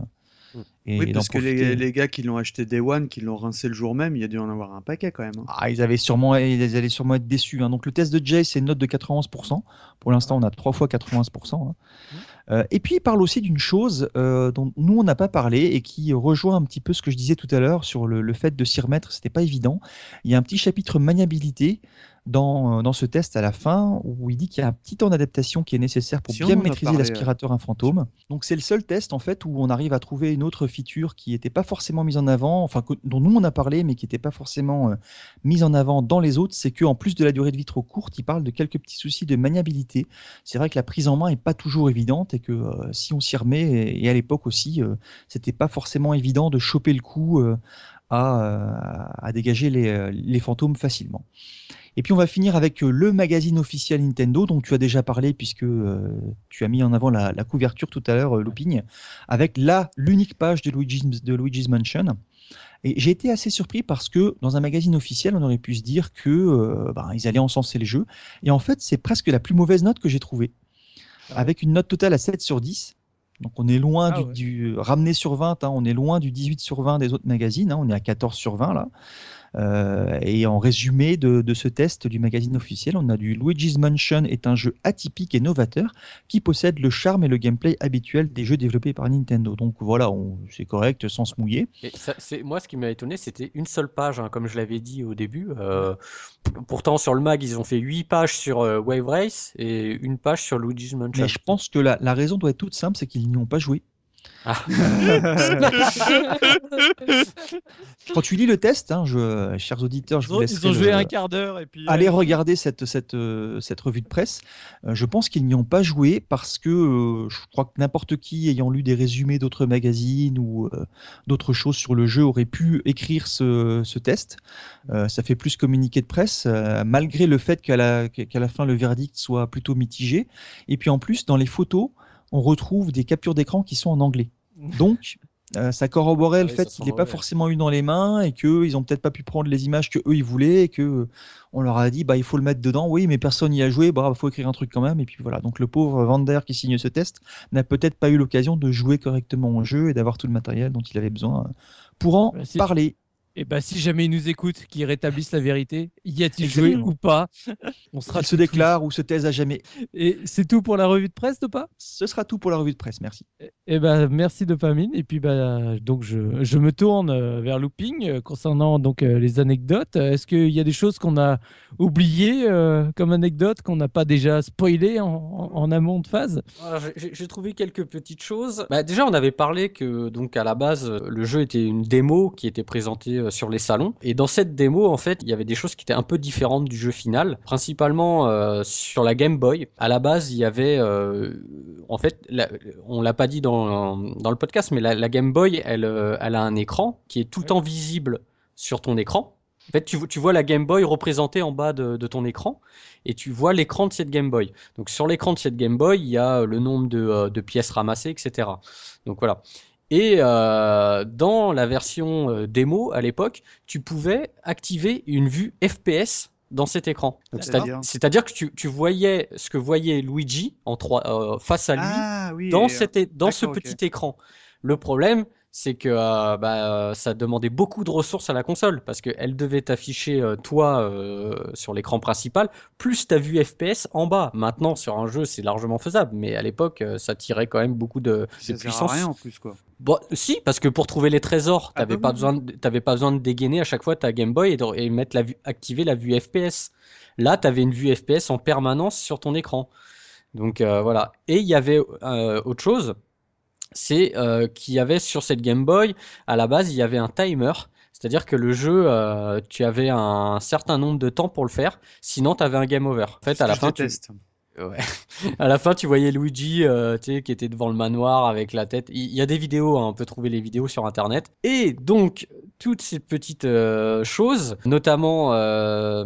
oui, parce que les, gars qui l'ont acheté Day One, qui l'ont rincé le jour même, il y a dû en avoir un paquet quand même. Hein. Ah, ils, avaient sûrement, ils allaient sûrement être déçus. Hein. Donc le test de Jay, c'est une note de 91%. Pour l'instant, on a trois fois 91%. Hein. Euh, et puis il parle aussi d'une chose euh, dont nous, on n'a pas parlé et qui rejoint un petit peu ce que je disais tout à l'heure sur le, le, fait de s'y remettre. C'était pas évident. Il y a un petit chapitre maniabilité dans, dans, ce test à la fin où il dit qu'il y a un petit temps d'adaptation qui est nécessaire pour bien maîtriser l'aspirateur un fantôme. Donc c'est le seul test en fait où on arrive à trouver une autre feature qui n'était pas forcément mise en avant, enfin dont nous on a parlé mais qui n'était pas forcément euh, mise en avant dans les autres, c'est qu'en plus de la durée de vie trop courte, il parle de quelques petits soucis de maniabilité. C'est vrai que la prise en main est pas toujours évidente et que euh, si on s'y remet et, à l'époque aussi, euh, c'était pas forcément évident de choper le coup à, à, dégager les, les fantômes facilement. Et puis on va finir avec euh, le magazine officiel Nintendo dont tu as déjà parlé puisque euh, tu as mis en avant la, couverture tout à l'heure, euh, Looping, avec là l'unique page de Luigi's, de Luigi's Mansion. Et j'ai été assez surpris parce que dans un magazine officiel, on aurait pu se dire que ben, ils allaient encenser les jeux. Et en fait, c'est presque la plus mauvaise note que j'ai trouvée. Ah avec une note totale à 7 sur 10. Donc on est loin ah du, ramené sur 20, hein, on est loin du 18 sur 20 des autres magazines, hein, on est à 14 sur 20 là. Euh, et en résumé de, ce test du magazine officiel, on a du Luigi's Mansion est un jeu atypique et novateur qui possède le charme et le gameplay habituel des jeux développés par Nintendo. Donc voilà, c'est correct sans se mouiller. Et moi, ce qui m'a étonné, c'était une seule page, hein, comme je l'avais dit au début. Euh, pourtant, sur le mag, ils ont fait 8 pages sur euh, Wave Race et une page sur Luigi's Mansion. Mais je pense que la, la raison doit être toute simple, c'est qu'ils n'y ont pas joué. Ah. [laughs] Quand tu lis le test, hein, je, chers auditeurs, je vous laisse. Ils ont joué un quart d'heure et puis. Allez regarder cette, cette, euh, cette revue de presse. Euh, je pense qu'ils n'y ont pas joué parce que euh, je crois que n'importe qui ayant lu des résumés d'autres magazines ou d'autres choses sur le jeu aurait pu écrire ce, ce test. ça fait plus communiqué de presse, malgré le fait qu'à la, qu'à la fin le verdict soit plutôt mitigé. Et puis en plus, dans les photos, on retrouve des captures d'écran qui sont en anglais. Donc, [laughs] euh, ça corroborait ah le fait qu'il n'est pas forcément eu dans les mains et qu'ils ont peut-être pas pu prendre les images que eux ils voulaient et que euh, on leur a dit bah il faut le mettre dedans. Oui, mais personne n'y a joué. Bah faut écrire un truc quand même. Et puis voilà. Donc le pauvre Vander qui signe ce test n'a peut-être pas eu l'occasion de jouer correctement au jeu et d'avoir tout le matériel dont il avait besoin pour en bah, parler. Et bah si jamais ils nous écoutent, qu'ils rétablissent la vérité, y a-t-il joué ou pas? On sera se déclare ou se taise à jamais. Et c'est tout pour la revue de presse, de pas Ce sera tout pour la revue de presse, merci. Et, bah merci Dopamine. Et puis bah donc je, je me tourne euh, vers Looping euh, concernant donc euh, les anecdotes. Est-ce qu'il y a des choses qu'on a oubliées comme anecdotes qu'on n'a pas déjà spoilées en, en, amont de phase? J'ai trouvé quelques petites choses. Bah, déjà on avait parlé que donc à la base le jeu était une démo qui était présentée sur les salons. Et dans cette démo, en fait, il y avait des choses qui étaient un peu différentes du jeu final, principalement euh, sur la Game Boy. À la base, il y avait, euh, en fait, on l'a pas dit dans, dans, le podcast, mais la, Game Boy, elle, elle a un écran qui est tout le temps visible sur ton écran. En fait, tu, tu, vois la Game Boy représentée en bas de, de ton écran et tu vois l'écran de cette Game Boy. Donc sur l'écran de cette Game Boy, il y a le nombre de, de pièces ramassées, etc. Donc voilà. Et euh, dans la version euh, démo à l'époque, tu pouvais activer une vue FPS dans cet écran. C'est-à-dire que tu, tu, voyais ce que voyait Luigi en trois, euh, face à lui ah dans ce petit écran. Le problème, c'est que euh, bah, ça demandait beaucoup de ressources à la console parce qu'elle devait t'afficher euh, toi euh, sur l'écran principal plus ta vue FPS en bas. Maintenant sur un jeu c'est largement faisable, mais à l'époque ça tirait quand même beaucoup de, ça de puissance. rien en plus quoi. Bon, si parce que pour trouver les trésors ah t'avais bah pas besoin t'avais pas besoin de dégainer à chaque fois ta Game Boy et, et mettre la vue activer la vue FPS. Là t'avais une vue FPS en permanence sur ton écran. Donc voilà. Et il y avait autre chose c'est euh, qu'il y avait sur cette Game Boy, à la base, il y avait un timer. C'est-à-dire que le jeu, euh, tu avais un certain nombre de temps pour le faire, sinon tu avais un game over. En fait, à la fin, tu... Ouais. [laughs] à la fin, tu voyais Luigi euh, qui était devant le manoir avec la tête. Il y a des vidéos, hein, on peut trouver les vidéos sur internet. Et donc, toutes ces petites euh, choses, notamment euh,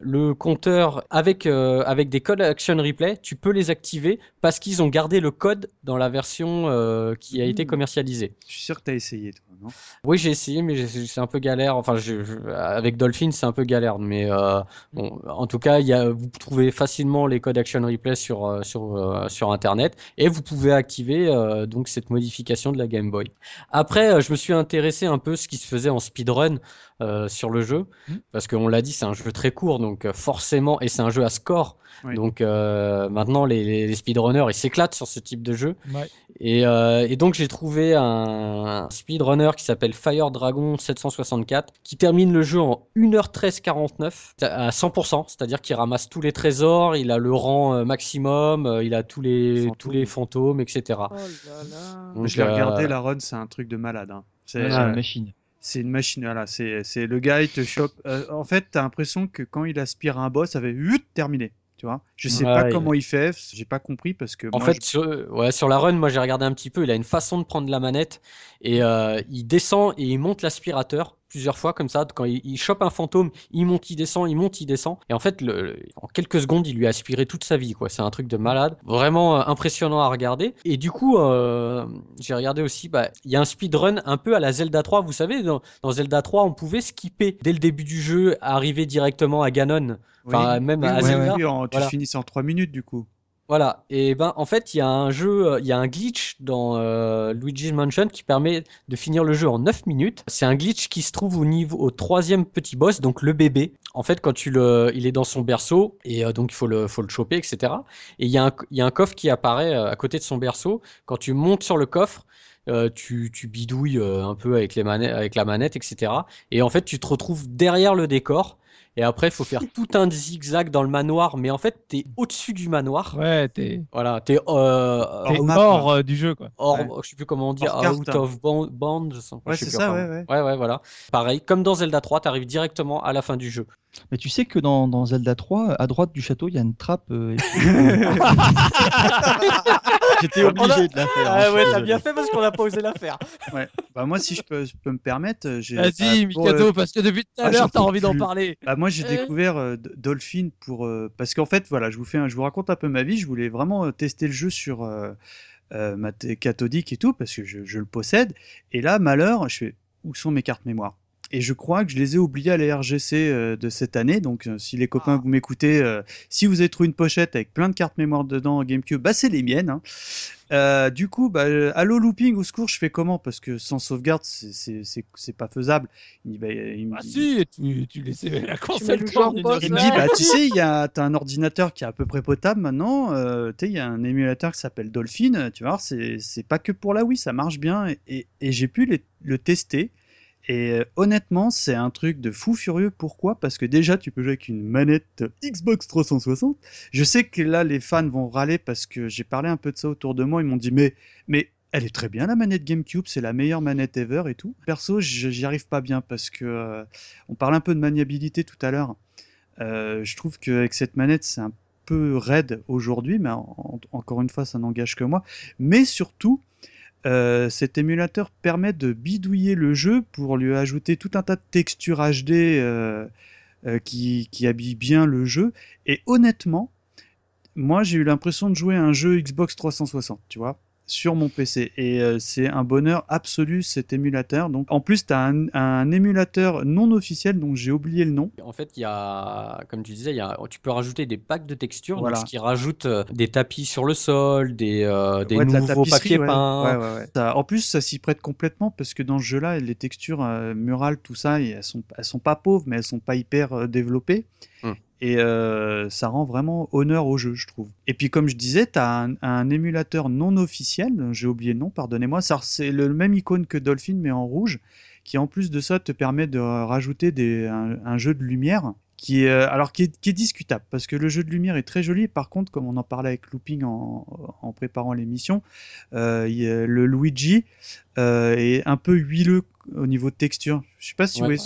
le compteur avec, avec des codes Action Replay, tu peux les activer parce qu'ils ont gardé le code dans la version euh, qui a été Mmh. commercialisée. Je suis sûr que tu as essayé, toi, non? Oui, j'ai essayé, mais c'est un peu galère. Enfin, je- je- avec Dolphin, c'est un peu galère. Mais euh, bon, en tout cas, y a, vous trouvez facilement les codes Action Replay sur, euh, sur, euh, sur Internet et vous pouvez activer donc cette modification de la Game Boy. Après, je me suis intéressé un peu à ce qui se faisait en speedrun euh, sur le jeu, Mhm. parce qu'on l'a dit, c'est un jeu très court, donc euh, forcément, et c'est un jeu à score. Oui. Donc euh, maintenant, les, les, speedrunners, ils s'éclatent sur ce type de jeu. Ouais. Et, euh, et donc j'ai trouvé un speedrunner qui s'appelle Fire Dragon 764 qui termine le jeu en 1h13 à 100%, c'est-à-dire qu'il ramasse tous les trésors, il a le rang maximum, il a tous les Fantômes. tous les fantômes, etc. Oh là là. Donc, Je l'ai euh, regardé, la run, c'est un truc de malade. hein. C'est euh, machine. C'est une machine, voilà. C'est c'est- le gars, il te chope. euh, en fait, t'as l'impression que quand il aspire un boss, ça fait huit terminé. Tu vois Je sais Ouais, pas il- comment il fait, j'ai pas compris parce que. En moi, fait, je- sur, ouais, sur la run, moi j'ai regardé un petit peu, il a une façon de prendre la manette et euh, il descend et il monte l'aspirateur plusieurs fois comme ça. Quand il, il chope un fantôme, il monte, il descend, il monte, il descend. Et en fait, le, le- en quelques secondes, il lui a aspiré toute sa vie. quoi. C'est un truc de malade, vraiment euh, impressionnant à regarder. Et du coup, euh, j'ai regardé aussi, bah, il y a un speedrun un peu à la Zelda 3. Vous savez, dans, dans Zelda 3, on pouvait skipper dès le début du jeu, arriver directement à Ganon. Enfin, Oui. même Oui, à Zelda. en- tu Voilà. finis en 3 minutes du coup. Voilà, et ben en fait il y a un jeu, il y a un glitch dans euh, Luigi's Mansion qui permet de finir le jeu en 9 minutes. C'est un glitch qui se trouve au niveau au troisième petit boss, donc le bébé. En fait quand tu le, il est dans son berceau et euh, donc il faut le, faut choper, etc. Et il y a un, coffre qui apparaît euh, à côté de son berceau. Quand tu montes sur le coffre, tu, bidouilles un peu avec avec la manette, etc. Et en fait tu te retrouves derrière le décor. Et après, il faut faire tout un zigzag dans le manoir, mais en fait, t'es au-dessus du manoir. Ouais, t'es Voilà, t'es euh, t'es Hors map, hors quoi. euh, du jeu, quoi. hors, Ouais. je sais plus comment on dit, Hors out carte. of bound, je sais- Ouais, c'est ça, ouais, ouais. Ouais, ouais, voilà. Pareil, comme dans Zelda 3, t'arrives directement à la fin du jeu. Mais tu sais que dans, dans Zelda 3, à droite du château, il y a une trappe. euh, et puis- [laughs] [laughs] J'étais obligé de la faire. Ah ouais, t'as bien fait parce qu'on a pas osé la faire. [laughs] Ouais. Bah moi, si je peux, je peux me permettre, euh, j'ai. Vas-y, pour, Mikado, euh, parce que depuis tout à ah, l'heure, j'en t'as envie d'en parler. Bah moi j'ai Euh. découvert euh, Dolphin pour euh, parce qu'en fait voilà je vous fais un- je vous raconte un peu ma vie je voulais vraiment tester le jeu sur euh, euh, ma t- cathodique et tout parce que je, je le possède et là malheur je fais où sont mes cartes mémoire? Et je crois que je les ai oubliées à la RGC euh, de cette année donc euh, si les copains vous m'écoutez euh, si vous avez trouvé une pochette avec plein de cartes mémoire dedans en GameCube bah c'est les miennes hein. Euh, du coup bah Allo looping au secours je fais comment? Parce que sans sauvegarde c'est- pas faisable il, bah, il Ah si, tu, tu laissais la console le tourner genre il me dit, bah, tu sais, [laughs] il y a, t'as un ordinateur qui est à peu près potable maintenant. euh, tu sais, il y a un émulateur qui s'appelle Dolphin. Tu vois, c'est, c'est pas que pour la Wii, ça marche bien. Et, et- et j'ai pu les- le tester. Et euh, honnêtement, c'est un truc de fou furieux. Pourquoi? Parce que déjà, tu peux jouer avec une manette Xbox 360. Je sais que là, les fans vont râler parce que j'ai parlé un peu de ça autour de moi. Ils m'ont dit, mais, mais elle est très bien la manette GameCube, c'est la meilleure manette ever et tout. Perso, j'y arrive pas bien parce que euh, on parle un peu de maniabilité tout à l'heure. Euh, je trouve qu'avec cette manette, c'est un peu raide aujourd'hui, mais en- en- encore une fois, ça n'engage que moi. Mais surtout, euh, cet émulateur permet de bidouiller le jeu pour lui ajouter tout un tas de textures HD euh, euh, qui, qui habillent bien le jeu. Et honnêtement, moi, j'ai eu l'impression de jouer à un jeu Xbox 360, tu vois, sur mon PC. Et euh, c'est un bonheur absolu cet émulateur. Donc, en plus, tu as un, un émulateur non officiel dont j'ai oublié le nom. En fait, il y a, comme tu disais, il y a, tu peux rajouter des packs de textures, donc Voilà. ce qui rajoute euh, des tapis sur le sol, des, euh, des Ouais, de nouveaux tapisserie, papiers ouais. peints. Ouais. Ça- en plus, ça s'y prête complètement parce que dans ce jeu-là, les textures euh, murales, tout ça, elles sont, elles sont pas pauvres, mais elles sont pas hyper développées. Hmm. Et euh, ça rend vraiment honneur au jeu, je trouve. Et puis, comme je disais, tu as un, un émulateur non officiel, j'ai oublié le nom, pardonnez-moi. Ça, C'est le même icône que Dolphin, mais en rouge, qui en plus de ça te permet de rajouter des, un, un jeu de lumière qui est, alors qui est, qui est, discutable parce que le jeu de lumière est très joli. Par contre, comme on en parlait avec Looping en, en préparant l'émission, euh, le Luigi euh, est un peu huileux au niveau de texture. Je sais pas si vous voyez,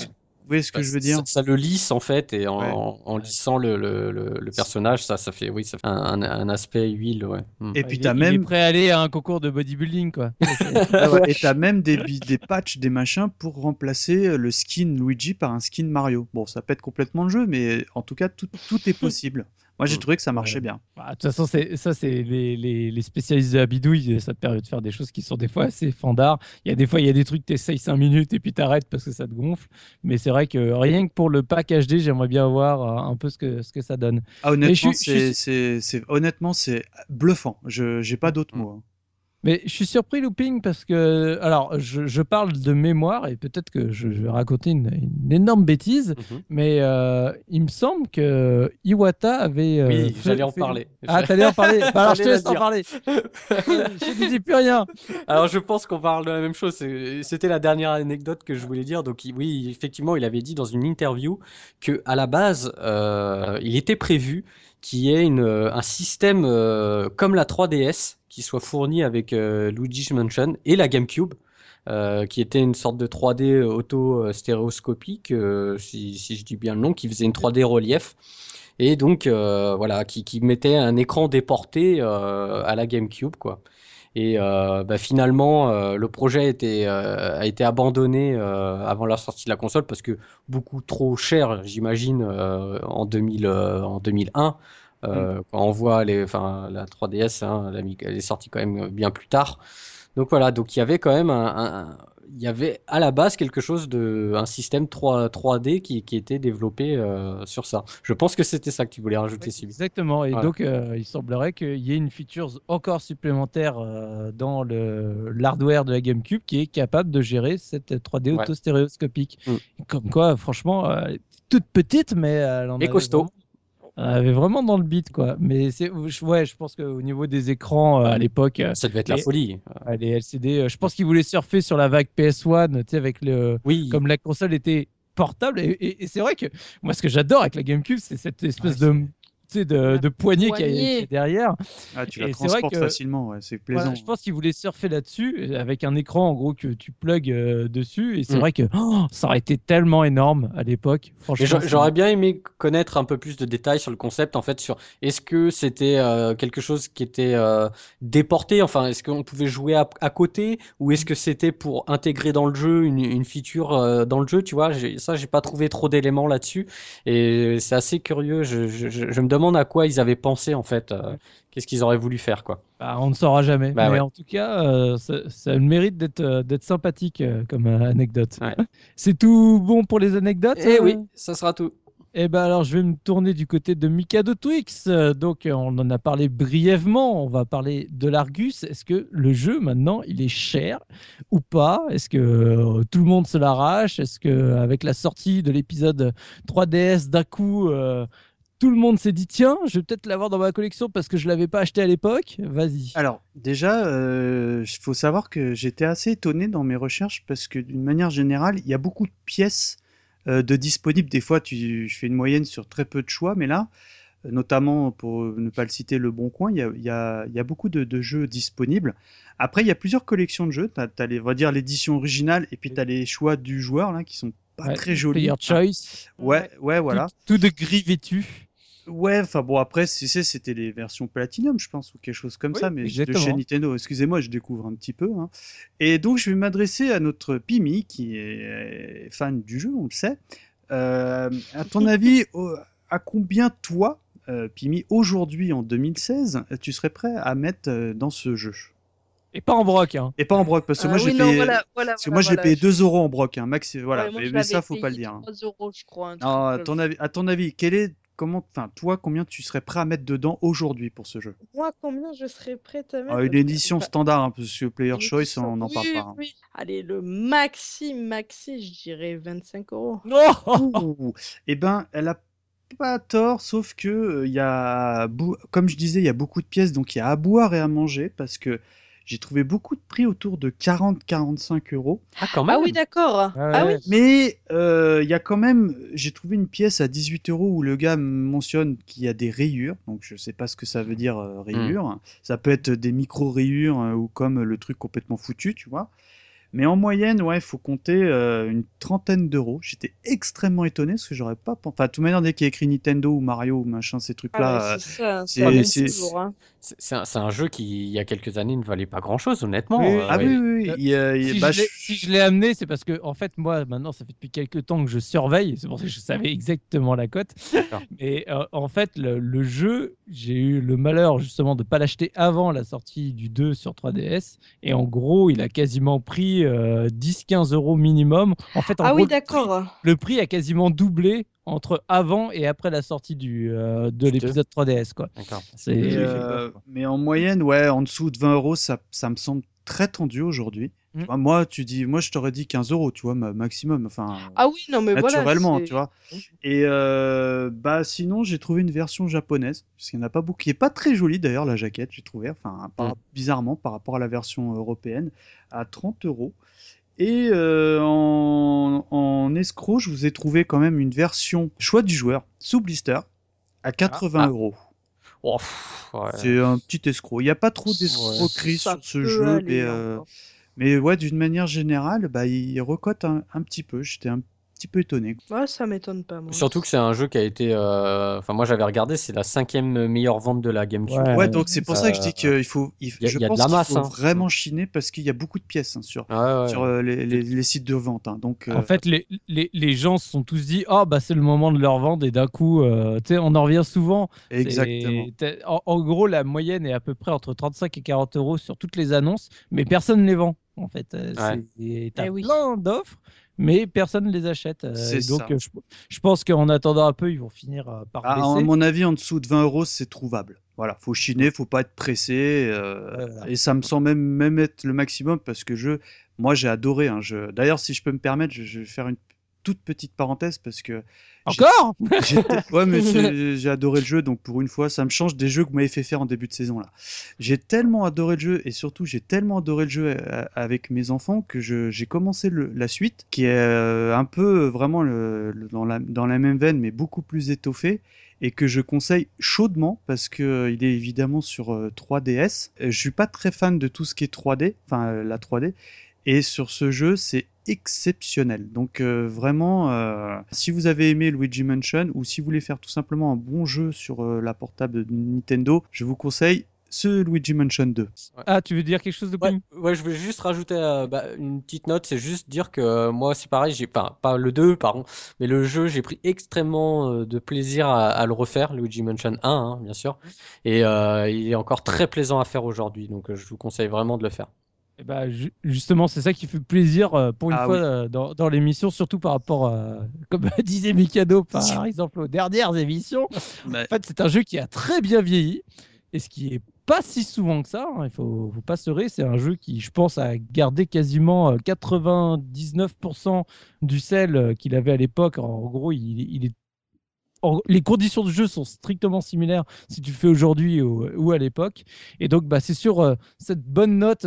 vous voyez ce que bah, je veux dire ça, le lisse en fait, et en, en lissant le, le, le, personnage, ça, ça fait, oui, ça fait un, un, aspect huile, ouais. Hmm. Et puis t'as même. Il est prêt à aller à un concours de bodybuilding, quoi. [laughs] ah ouais, et t'as même des, des patchs, des machins pour remplacer le skin Luigi par un skin Mario. Bon, ça pète complètement le jeu, mais en tout cas, tout, tout est possible. Moi, j'ai mm. trouvé que ça marchait bien. Bah, de toute façon, ça, c'est les, les, les, spécialistes de la bidouille. Ça te permet de faire des choses qui sont des fois assez fandards. Il y a des fois, il y a des trucs, tu essayes 5 minutes et puis tu arrêtes parce que ça te gonfle. Mais c'est vrai que rien que pour le pack HD, j'aimerais bien voir euh, un peu ce que, ce que ça donne. Ah, honnêtement, c'est, honnêtement, c'est bluffant. Je n'ai pas d'autres mm. mots. Hein. Mais je suis surpris, Looping, parce que. Alors, je, parle de mémoire et peut-être que je, vais raconter une, énorme bêtise, mhm. mais euh, il me semble que Iwata avait. Euh, oui, j'allais en parler. Ah, t'allais en parler [laughs] bah, Alors, je te laisse en parler. [laughs] je ne dis plus rien. Alors, je pense qu'on parle de la même chose. C'était la dernière anecdote que je voulais dire. Donc, oui, effectivement, il avait dit dans une interview que à la base, euh, il était prévu qu'il y ait une, un système comme la 3DS qui soit fourni avec euh, Luigi's Mansion et la GameCube. Euh, qui était une sorte de 3D auto-stéréoscopique, euh, si, si, je dis bien le nom, qui faisait une 3D relief, et donc voilà, qui, qui, mettait un écran déporté à la GameCube, quoi. Et bah, finalement, le projet a été, a été abandonné avant la sortie de la console parce que beaucoup trop cher, j'imagine, en, 2000, en 2001. Euh, mm. Quand on voit les, enfin, la 3DS, hein, elle est sortie quand même bien plus tard. Donc voilà, donc il y avait quand même un, il y avait à la base quelque chose de un système 3, 3D qui, qui était développé euh, sur ça. Je pense que c'était ça que tu voulais rajouter, Sylvie. Exactement. Et donc euh, il semblerait qu'il y ait une feature encore supplémentaire dans le l'hardware de la GameCube qui est capable de gérer cette 3D auto-stéréoscopique. Mm. Comme quoi, franchement, toute petite, mais elle en Et costaud. Avait vraiment dans le beat quoi. Mais c'est ouais, je pense qu'au niveau des écrans euh, à l'époque, euh, ça devait être la folie. Les LCD, euh, je pense qu'ils voulaient surfer sur la vague PS1, tu sais avec le oui. comme la console était portable et, c'est vrai que moi ce que j'adore avec la GameCube, c'est cette espèce de de, de poignée qui est derrière. Ah, tu la transportes facilement, c'est plaisant. je pense qu'ils voulaient surfer là-dessus avec un écran en gros que tu plugues euh, dessus et c'est mm. vrai que oh, ça aurait été tellement énorme à l'époque. J'aurais bien aimé connaître un peu plus de détails sur le concept en fait sur est-ce que c'était euh, quelque chose qui était euh, déporté, enfin est-ce qu'on pouvait jouer à, côté? Ou est-ce que c'était pour intégrer dans le jeu une, une feature dans le jeu, tu vois, ça j'ai pas trouvé trop d'éléments là-dessus et c'est assez curieux. Je, je, je me demande à quoi ils avaient pensé en fait. Euh, qu'est-ce qu'ils auraient voulu faire quoi. Bah, on ne saura jamais. Bah mais en tout cas, euh, ça, a le mérite d'être euh, d'être sympathique comme anecdote. [laughs] C'est tout bon pour les anecdotes Eh oui, ça sera tout. Eh ben alors, je vais me tourner du côté de Mikado Twix. Donc, on en a parlé brièvement. On va parler de l'Argus. Est-ce que le jeu, maintenant, il est cher ou pas? Est-ce que tout le monde se l'arrache? Est-ce que avec la sortie de l'épisode 3DS, d'un coup, tout le monde s'est dit tiens, je vais peut-être l'avoir dans ma collection parce que je l'avais pas acheté à l'époque. Vas-y. Alors déjà, il euh, faut savoir que j'étais assez étonné dans mes recherches parce que d'une manière générale, il y a beaucoup de pièces euh, de disponibles. Des fois, tu, je fais une moyenne sur très peu de choix, mais là, notamment pour ne pas le citer, Le Bon Coin, il y a, y a, y a beaucoup de, de, jeux disponibles. Après, il y a plusieurs collections de jeux. Tu as, les, on va dire l'édition originale et puis tu as les choix du joueur là qui sont pas très jolis. Player choice. Ouais, ouais, voilà. Tout, de gris vêtu. Ouais, enfin bon, après, tu sais, c'était les versions Platinum, je pense, ou quelque chose comme ça, mais de chez Nintendo. Excusez-moi, je découvre un petit peu. Hein. Et donc, je vais m'adresser à notre Pimi, qui est fan du jeu, on le sait. Euh, à ton [laughs] avis, à combien toi, euh, Pimi, aujourd'hui, en 2016, tu serais prêt à mettre euh, dans ce jeu? Et pas en broc, hein. Et pas en broc, parce que moi j'ai payé, parce que moi j'ai payé 2 euros en broc, hein, max, voilà. mais, ça, faut pas le dire. 3 hein. euros, je crois. à ton avis, à ton avis, quel est comment, enfin, toi, combien tu serais prêt à mettre dedans aujourd'hui pour ce jeu? Moi, combien je serais prêt à mettre ah, Une édition standard, un peu sur Player Choice, on n'en parle pas. Hein. Allez, le maxi, maxi, je dirais 25 euros. Oh eh ben, elle a pas tort, sauf que il euh, y a, comme je disais, il y a beaucoup de pièces, donc il y a à boire et à manger parce que j'ai trouvé beaucoup de prix autour de 40-45 euros. Ah, quand même Ah oui, d'accord. Ah oui. Mais euh, il y a quand même, j'ai trouvé une pièce à 18 euros où le gars mentionne qu'il y a des rayures. Donc je sais pas ce que ça veut dire euh, rayures. Ça peut être des micro rayures euh, ou comme le truc complètement foutu, tu vois. Mais en moyenne, ouais, il faut compter euh, une trentaine d'euros. J'étais extrêmement étonné parce que j'aurais pas. pen- Enfin, de toute manière, dès qu'il y a écrit Nintendo ou Mario ou machin, ces Ah trucs-là. ouais, c'est hein. Un, jeu qui, il y a quelques années, ne valait pas grand-chose, honnêtement. Oui, Euh, Ah oui, oui, oui. Il il Si, bah, je l'ai- je- si je l'ai amené, c'est parce que, en fait, moi, maintenant, ça fait depuis quelques temps que je surveille. C'est pour ça que je savais exactement la cote. Et [laughs] euh, en fait, le, le jeu, j'ai eu le malheur justement de ne pas l'acheter avant la sortie du 2 sur 3DS. Et en gros, il a quasiment pris euh, 10-15 euros minimum. En fait, en Ah gros, oui, le prix- d'accord. le prix a quasiment doublé entre avant et après la sortie du, euh, de l'épisode 3DS. Quoi. C'est euh, mais en moyenne, ouais, en dessous de 20 euros, ça, ça me semble très tendu aujourd'hui. Mm. Moi, tu dis, moi, je t'aurais dit 15 euros, tu vois, ma- maximum. Enfin, Ah oui, non, mais naturellement, tu vois. Et euh, bah sinon, j'ai trouvé une version japonaise, parce qu'il n'y en a pas beaucoup, qui est pas très jolie d'ailleurs la jaquette, j'ai trouvé, enfin par- Mm. bizarrement par rapport à la version européenne, à 30 euros. Et euh, en, en escroc, je vous ai trouvé quand même une version choix du joueur sous blister à 80 Ah. euros. Oh, ouais. C'est un petit escroc. Il n'y a pas trop d'escroquerie Ça sur ce jeu, mais, hein. euh, mais ouais, d'une manière générale, bah, il recote un, un petit peu. J'étais un petit peu étonné. Ouais, ça m'étonne pas, moi. Surtout que c'est un jeu qui a été. euh, Enfin, moi j'avais regardé, c'est la cinquième meilleure vente de la GameCube. Ouais. Ouais, donc c'est pour ça que je dis Euh, qu'il faut, il, y a- je y a de pense la masse, faut hein. vraiment chiner parce qu'il y a beaucoup de pièces hein, sur, ouais. sur euh, les, les- les sites de vente. hein. donc, En euh, fait, les, les, les gens se sont tous dit Oh, bah, c'est le moment de leur vendre, et d'un coup, euh, tu sais, on en revient souvent. Exactement. en gros, la moyenne est à peu près entre 35 et 40 euros sur toutes les annonces, mais personne ne les vend. En fait, Euh, Ouais. t'as Eh oui. plein d'offres, mais personne ne les achète. Euh, donc, ça. euh, je, je pense qu'en attendant un peu, ils vont finir par Ah, à baisser. mon avis, en dessous de 20 euros, c'est trouvable. Voilà, faut chiner, faut pas être pressé. euh, voilà. Et ça me semble même, même être le maximum parce que je, moi, j'ai adoré. hein, je... D'ailleurs, si je peux me permettre, je, je vais faire une toute petite parenthèse parce que Encore? [laughs] Ouais, mais j'ai adoré le jeu, donc pour une fois, ça me change des jeux que vous m'avez fait faire en début de saison là. J'ai tellement adoré le jeu et surtout j'ai tellement adoré le jeu euh, avec mes enfants que j'ai commencé le- la suite, qui est euh, un peu euh, vraiment le- le- dans, la, dans la même veine, mais beaucoup plus étoffé et que je conseille chaudement parce que euh, il est évidemment sur euh, 3DS. Euh, Je suis pas très fan de tout ce qui est 3D, enfin la 3D. Et sur ce jeu, c'est exceptionnel. Donc euh, vraiment, euh, si vous avez aimé Luigi Mansion ou si vous voulez faire tout simplement un bon jeu sur euh, la portable de Nintendo, je vous conseille ce Luigi Mansion 2. Ah, tu veux dire quelque chose de plus ouais, je voulais juste rajouter euh, bah, une petite note, c'est juste dire que euh, moi c'est pareil, j'ai pas, pas le 2, pardon, mais le jeu, j'ai pris extrêmement euh, de plaisir à, à le refaire, Luigi Mansion 1, hein, bien sûr, et euh, il est encore très plaisant à faire aujourd'hui, donc euh, je vous conseille vraiment de le faire. Eh ben, ju- justement, c'est ça qui fait plaisir euh, pour une Ah fois oui. euh, dans, dans l'émission, surtout par rapport, à, [laughs] comme [laughs] disait Mikado, par exemple, aux dernières émissions. En fait, c'est un jeu qui a très bien vieilli et ce qui est pas si souvent que ça. hein, il faut, faut pas se leurrer. C'est un jeu qui, je pense, a gardé quasiment euh, 99% du sel euh, qu'il avait à l'époque. En gros, il, il est les conditions de jeu sont strictement similaires si tu le fais aujourd'hui ou, ou à l'époque. Et donc, bah, c'est sur euh, cette bonne note,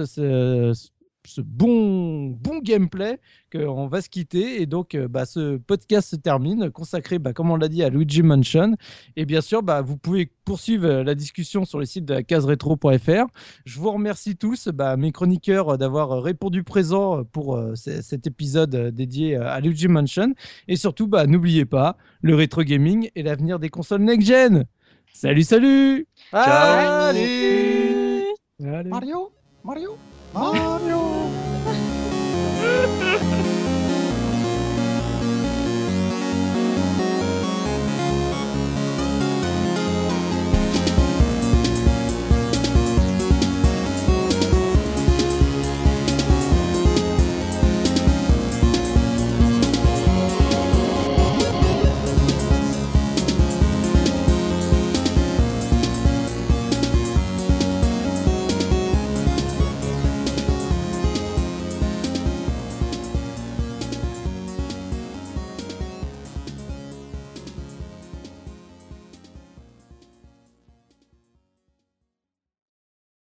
ce, bon, bon gameplay qu'on va se quitter. Et donc, euh, bah, ce podcast se termine, consacré, bah, comme on l'a dit, à Luigi Mansion. Et bien sûr, bah, vous pouvez poursuivre euh, la discussion sur les sites de la case rétro.fr. Je vous remercie tous, bah, mes chroniqueurs, euh, d'avoir répondu présent pour euh, cet épisode dédié à Luigi Mansion. Et surtout, bah, n'oubliez pas, le rétro gaming et l'avenir des consoles next-gen. Salut, salut Ciao. Salut Allez. Mario? Mario? Mario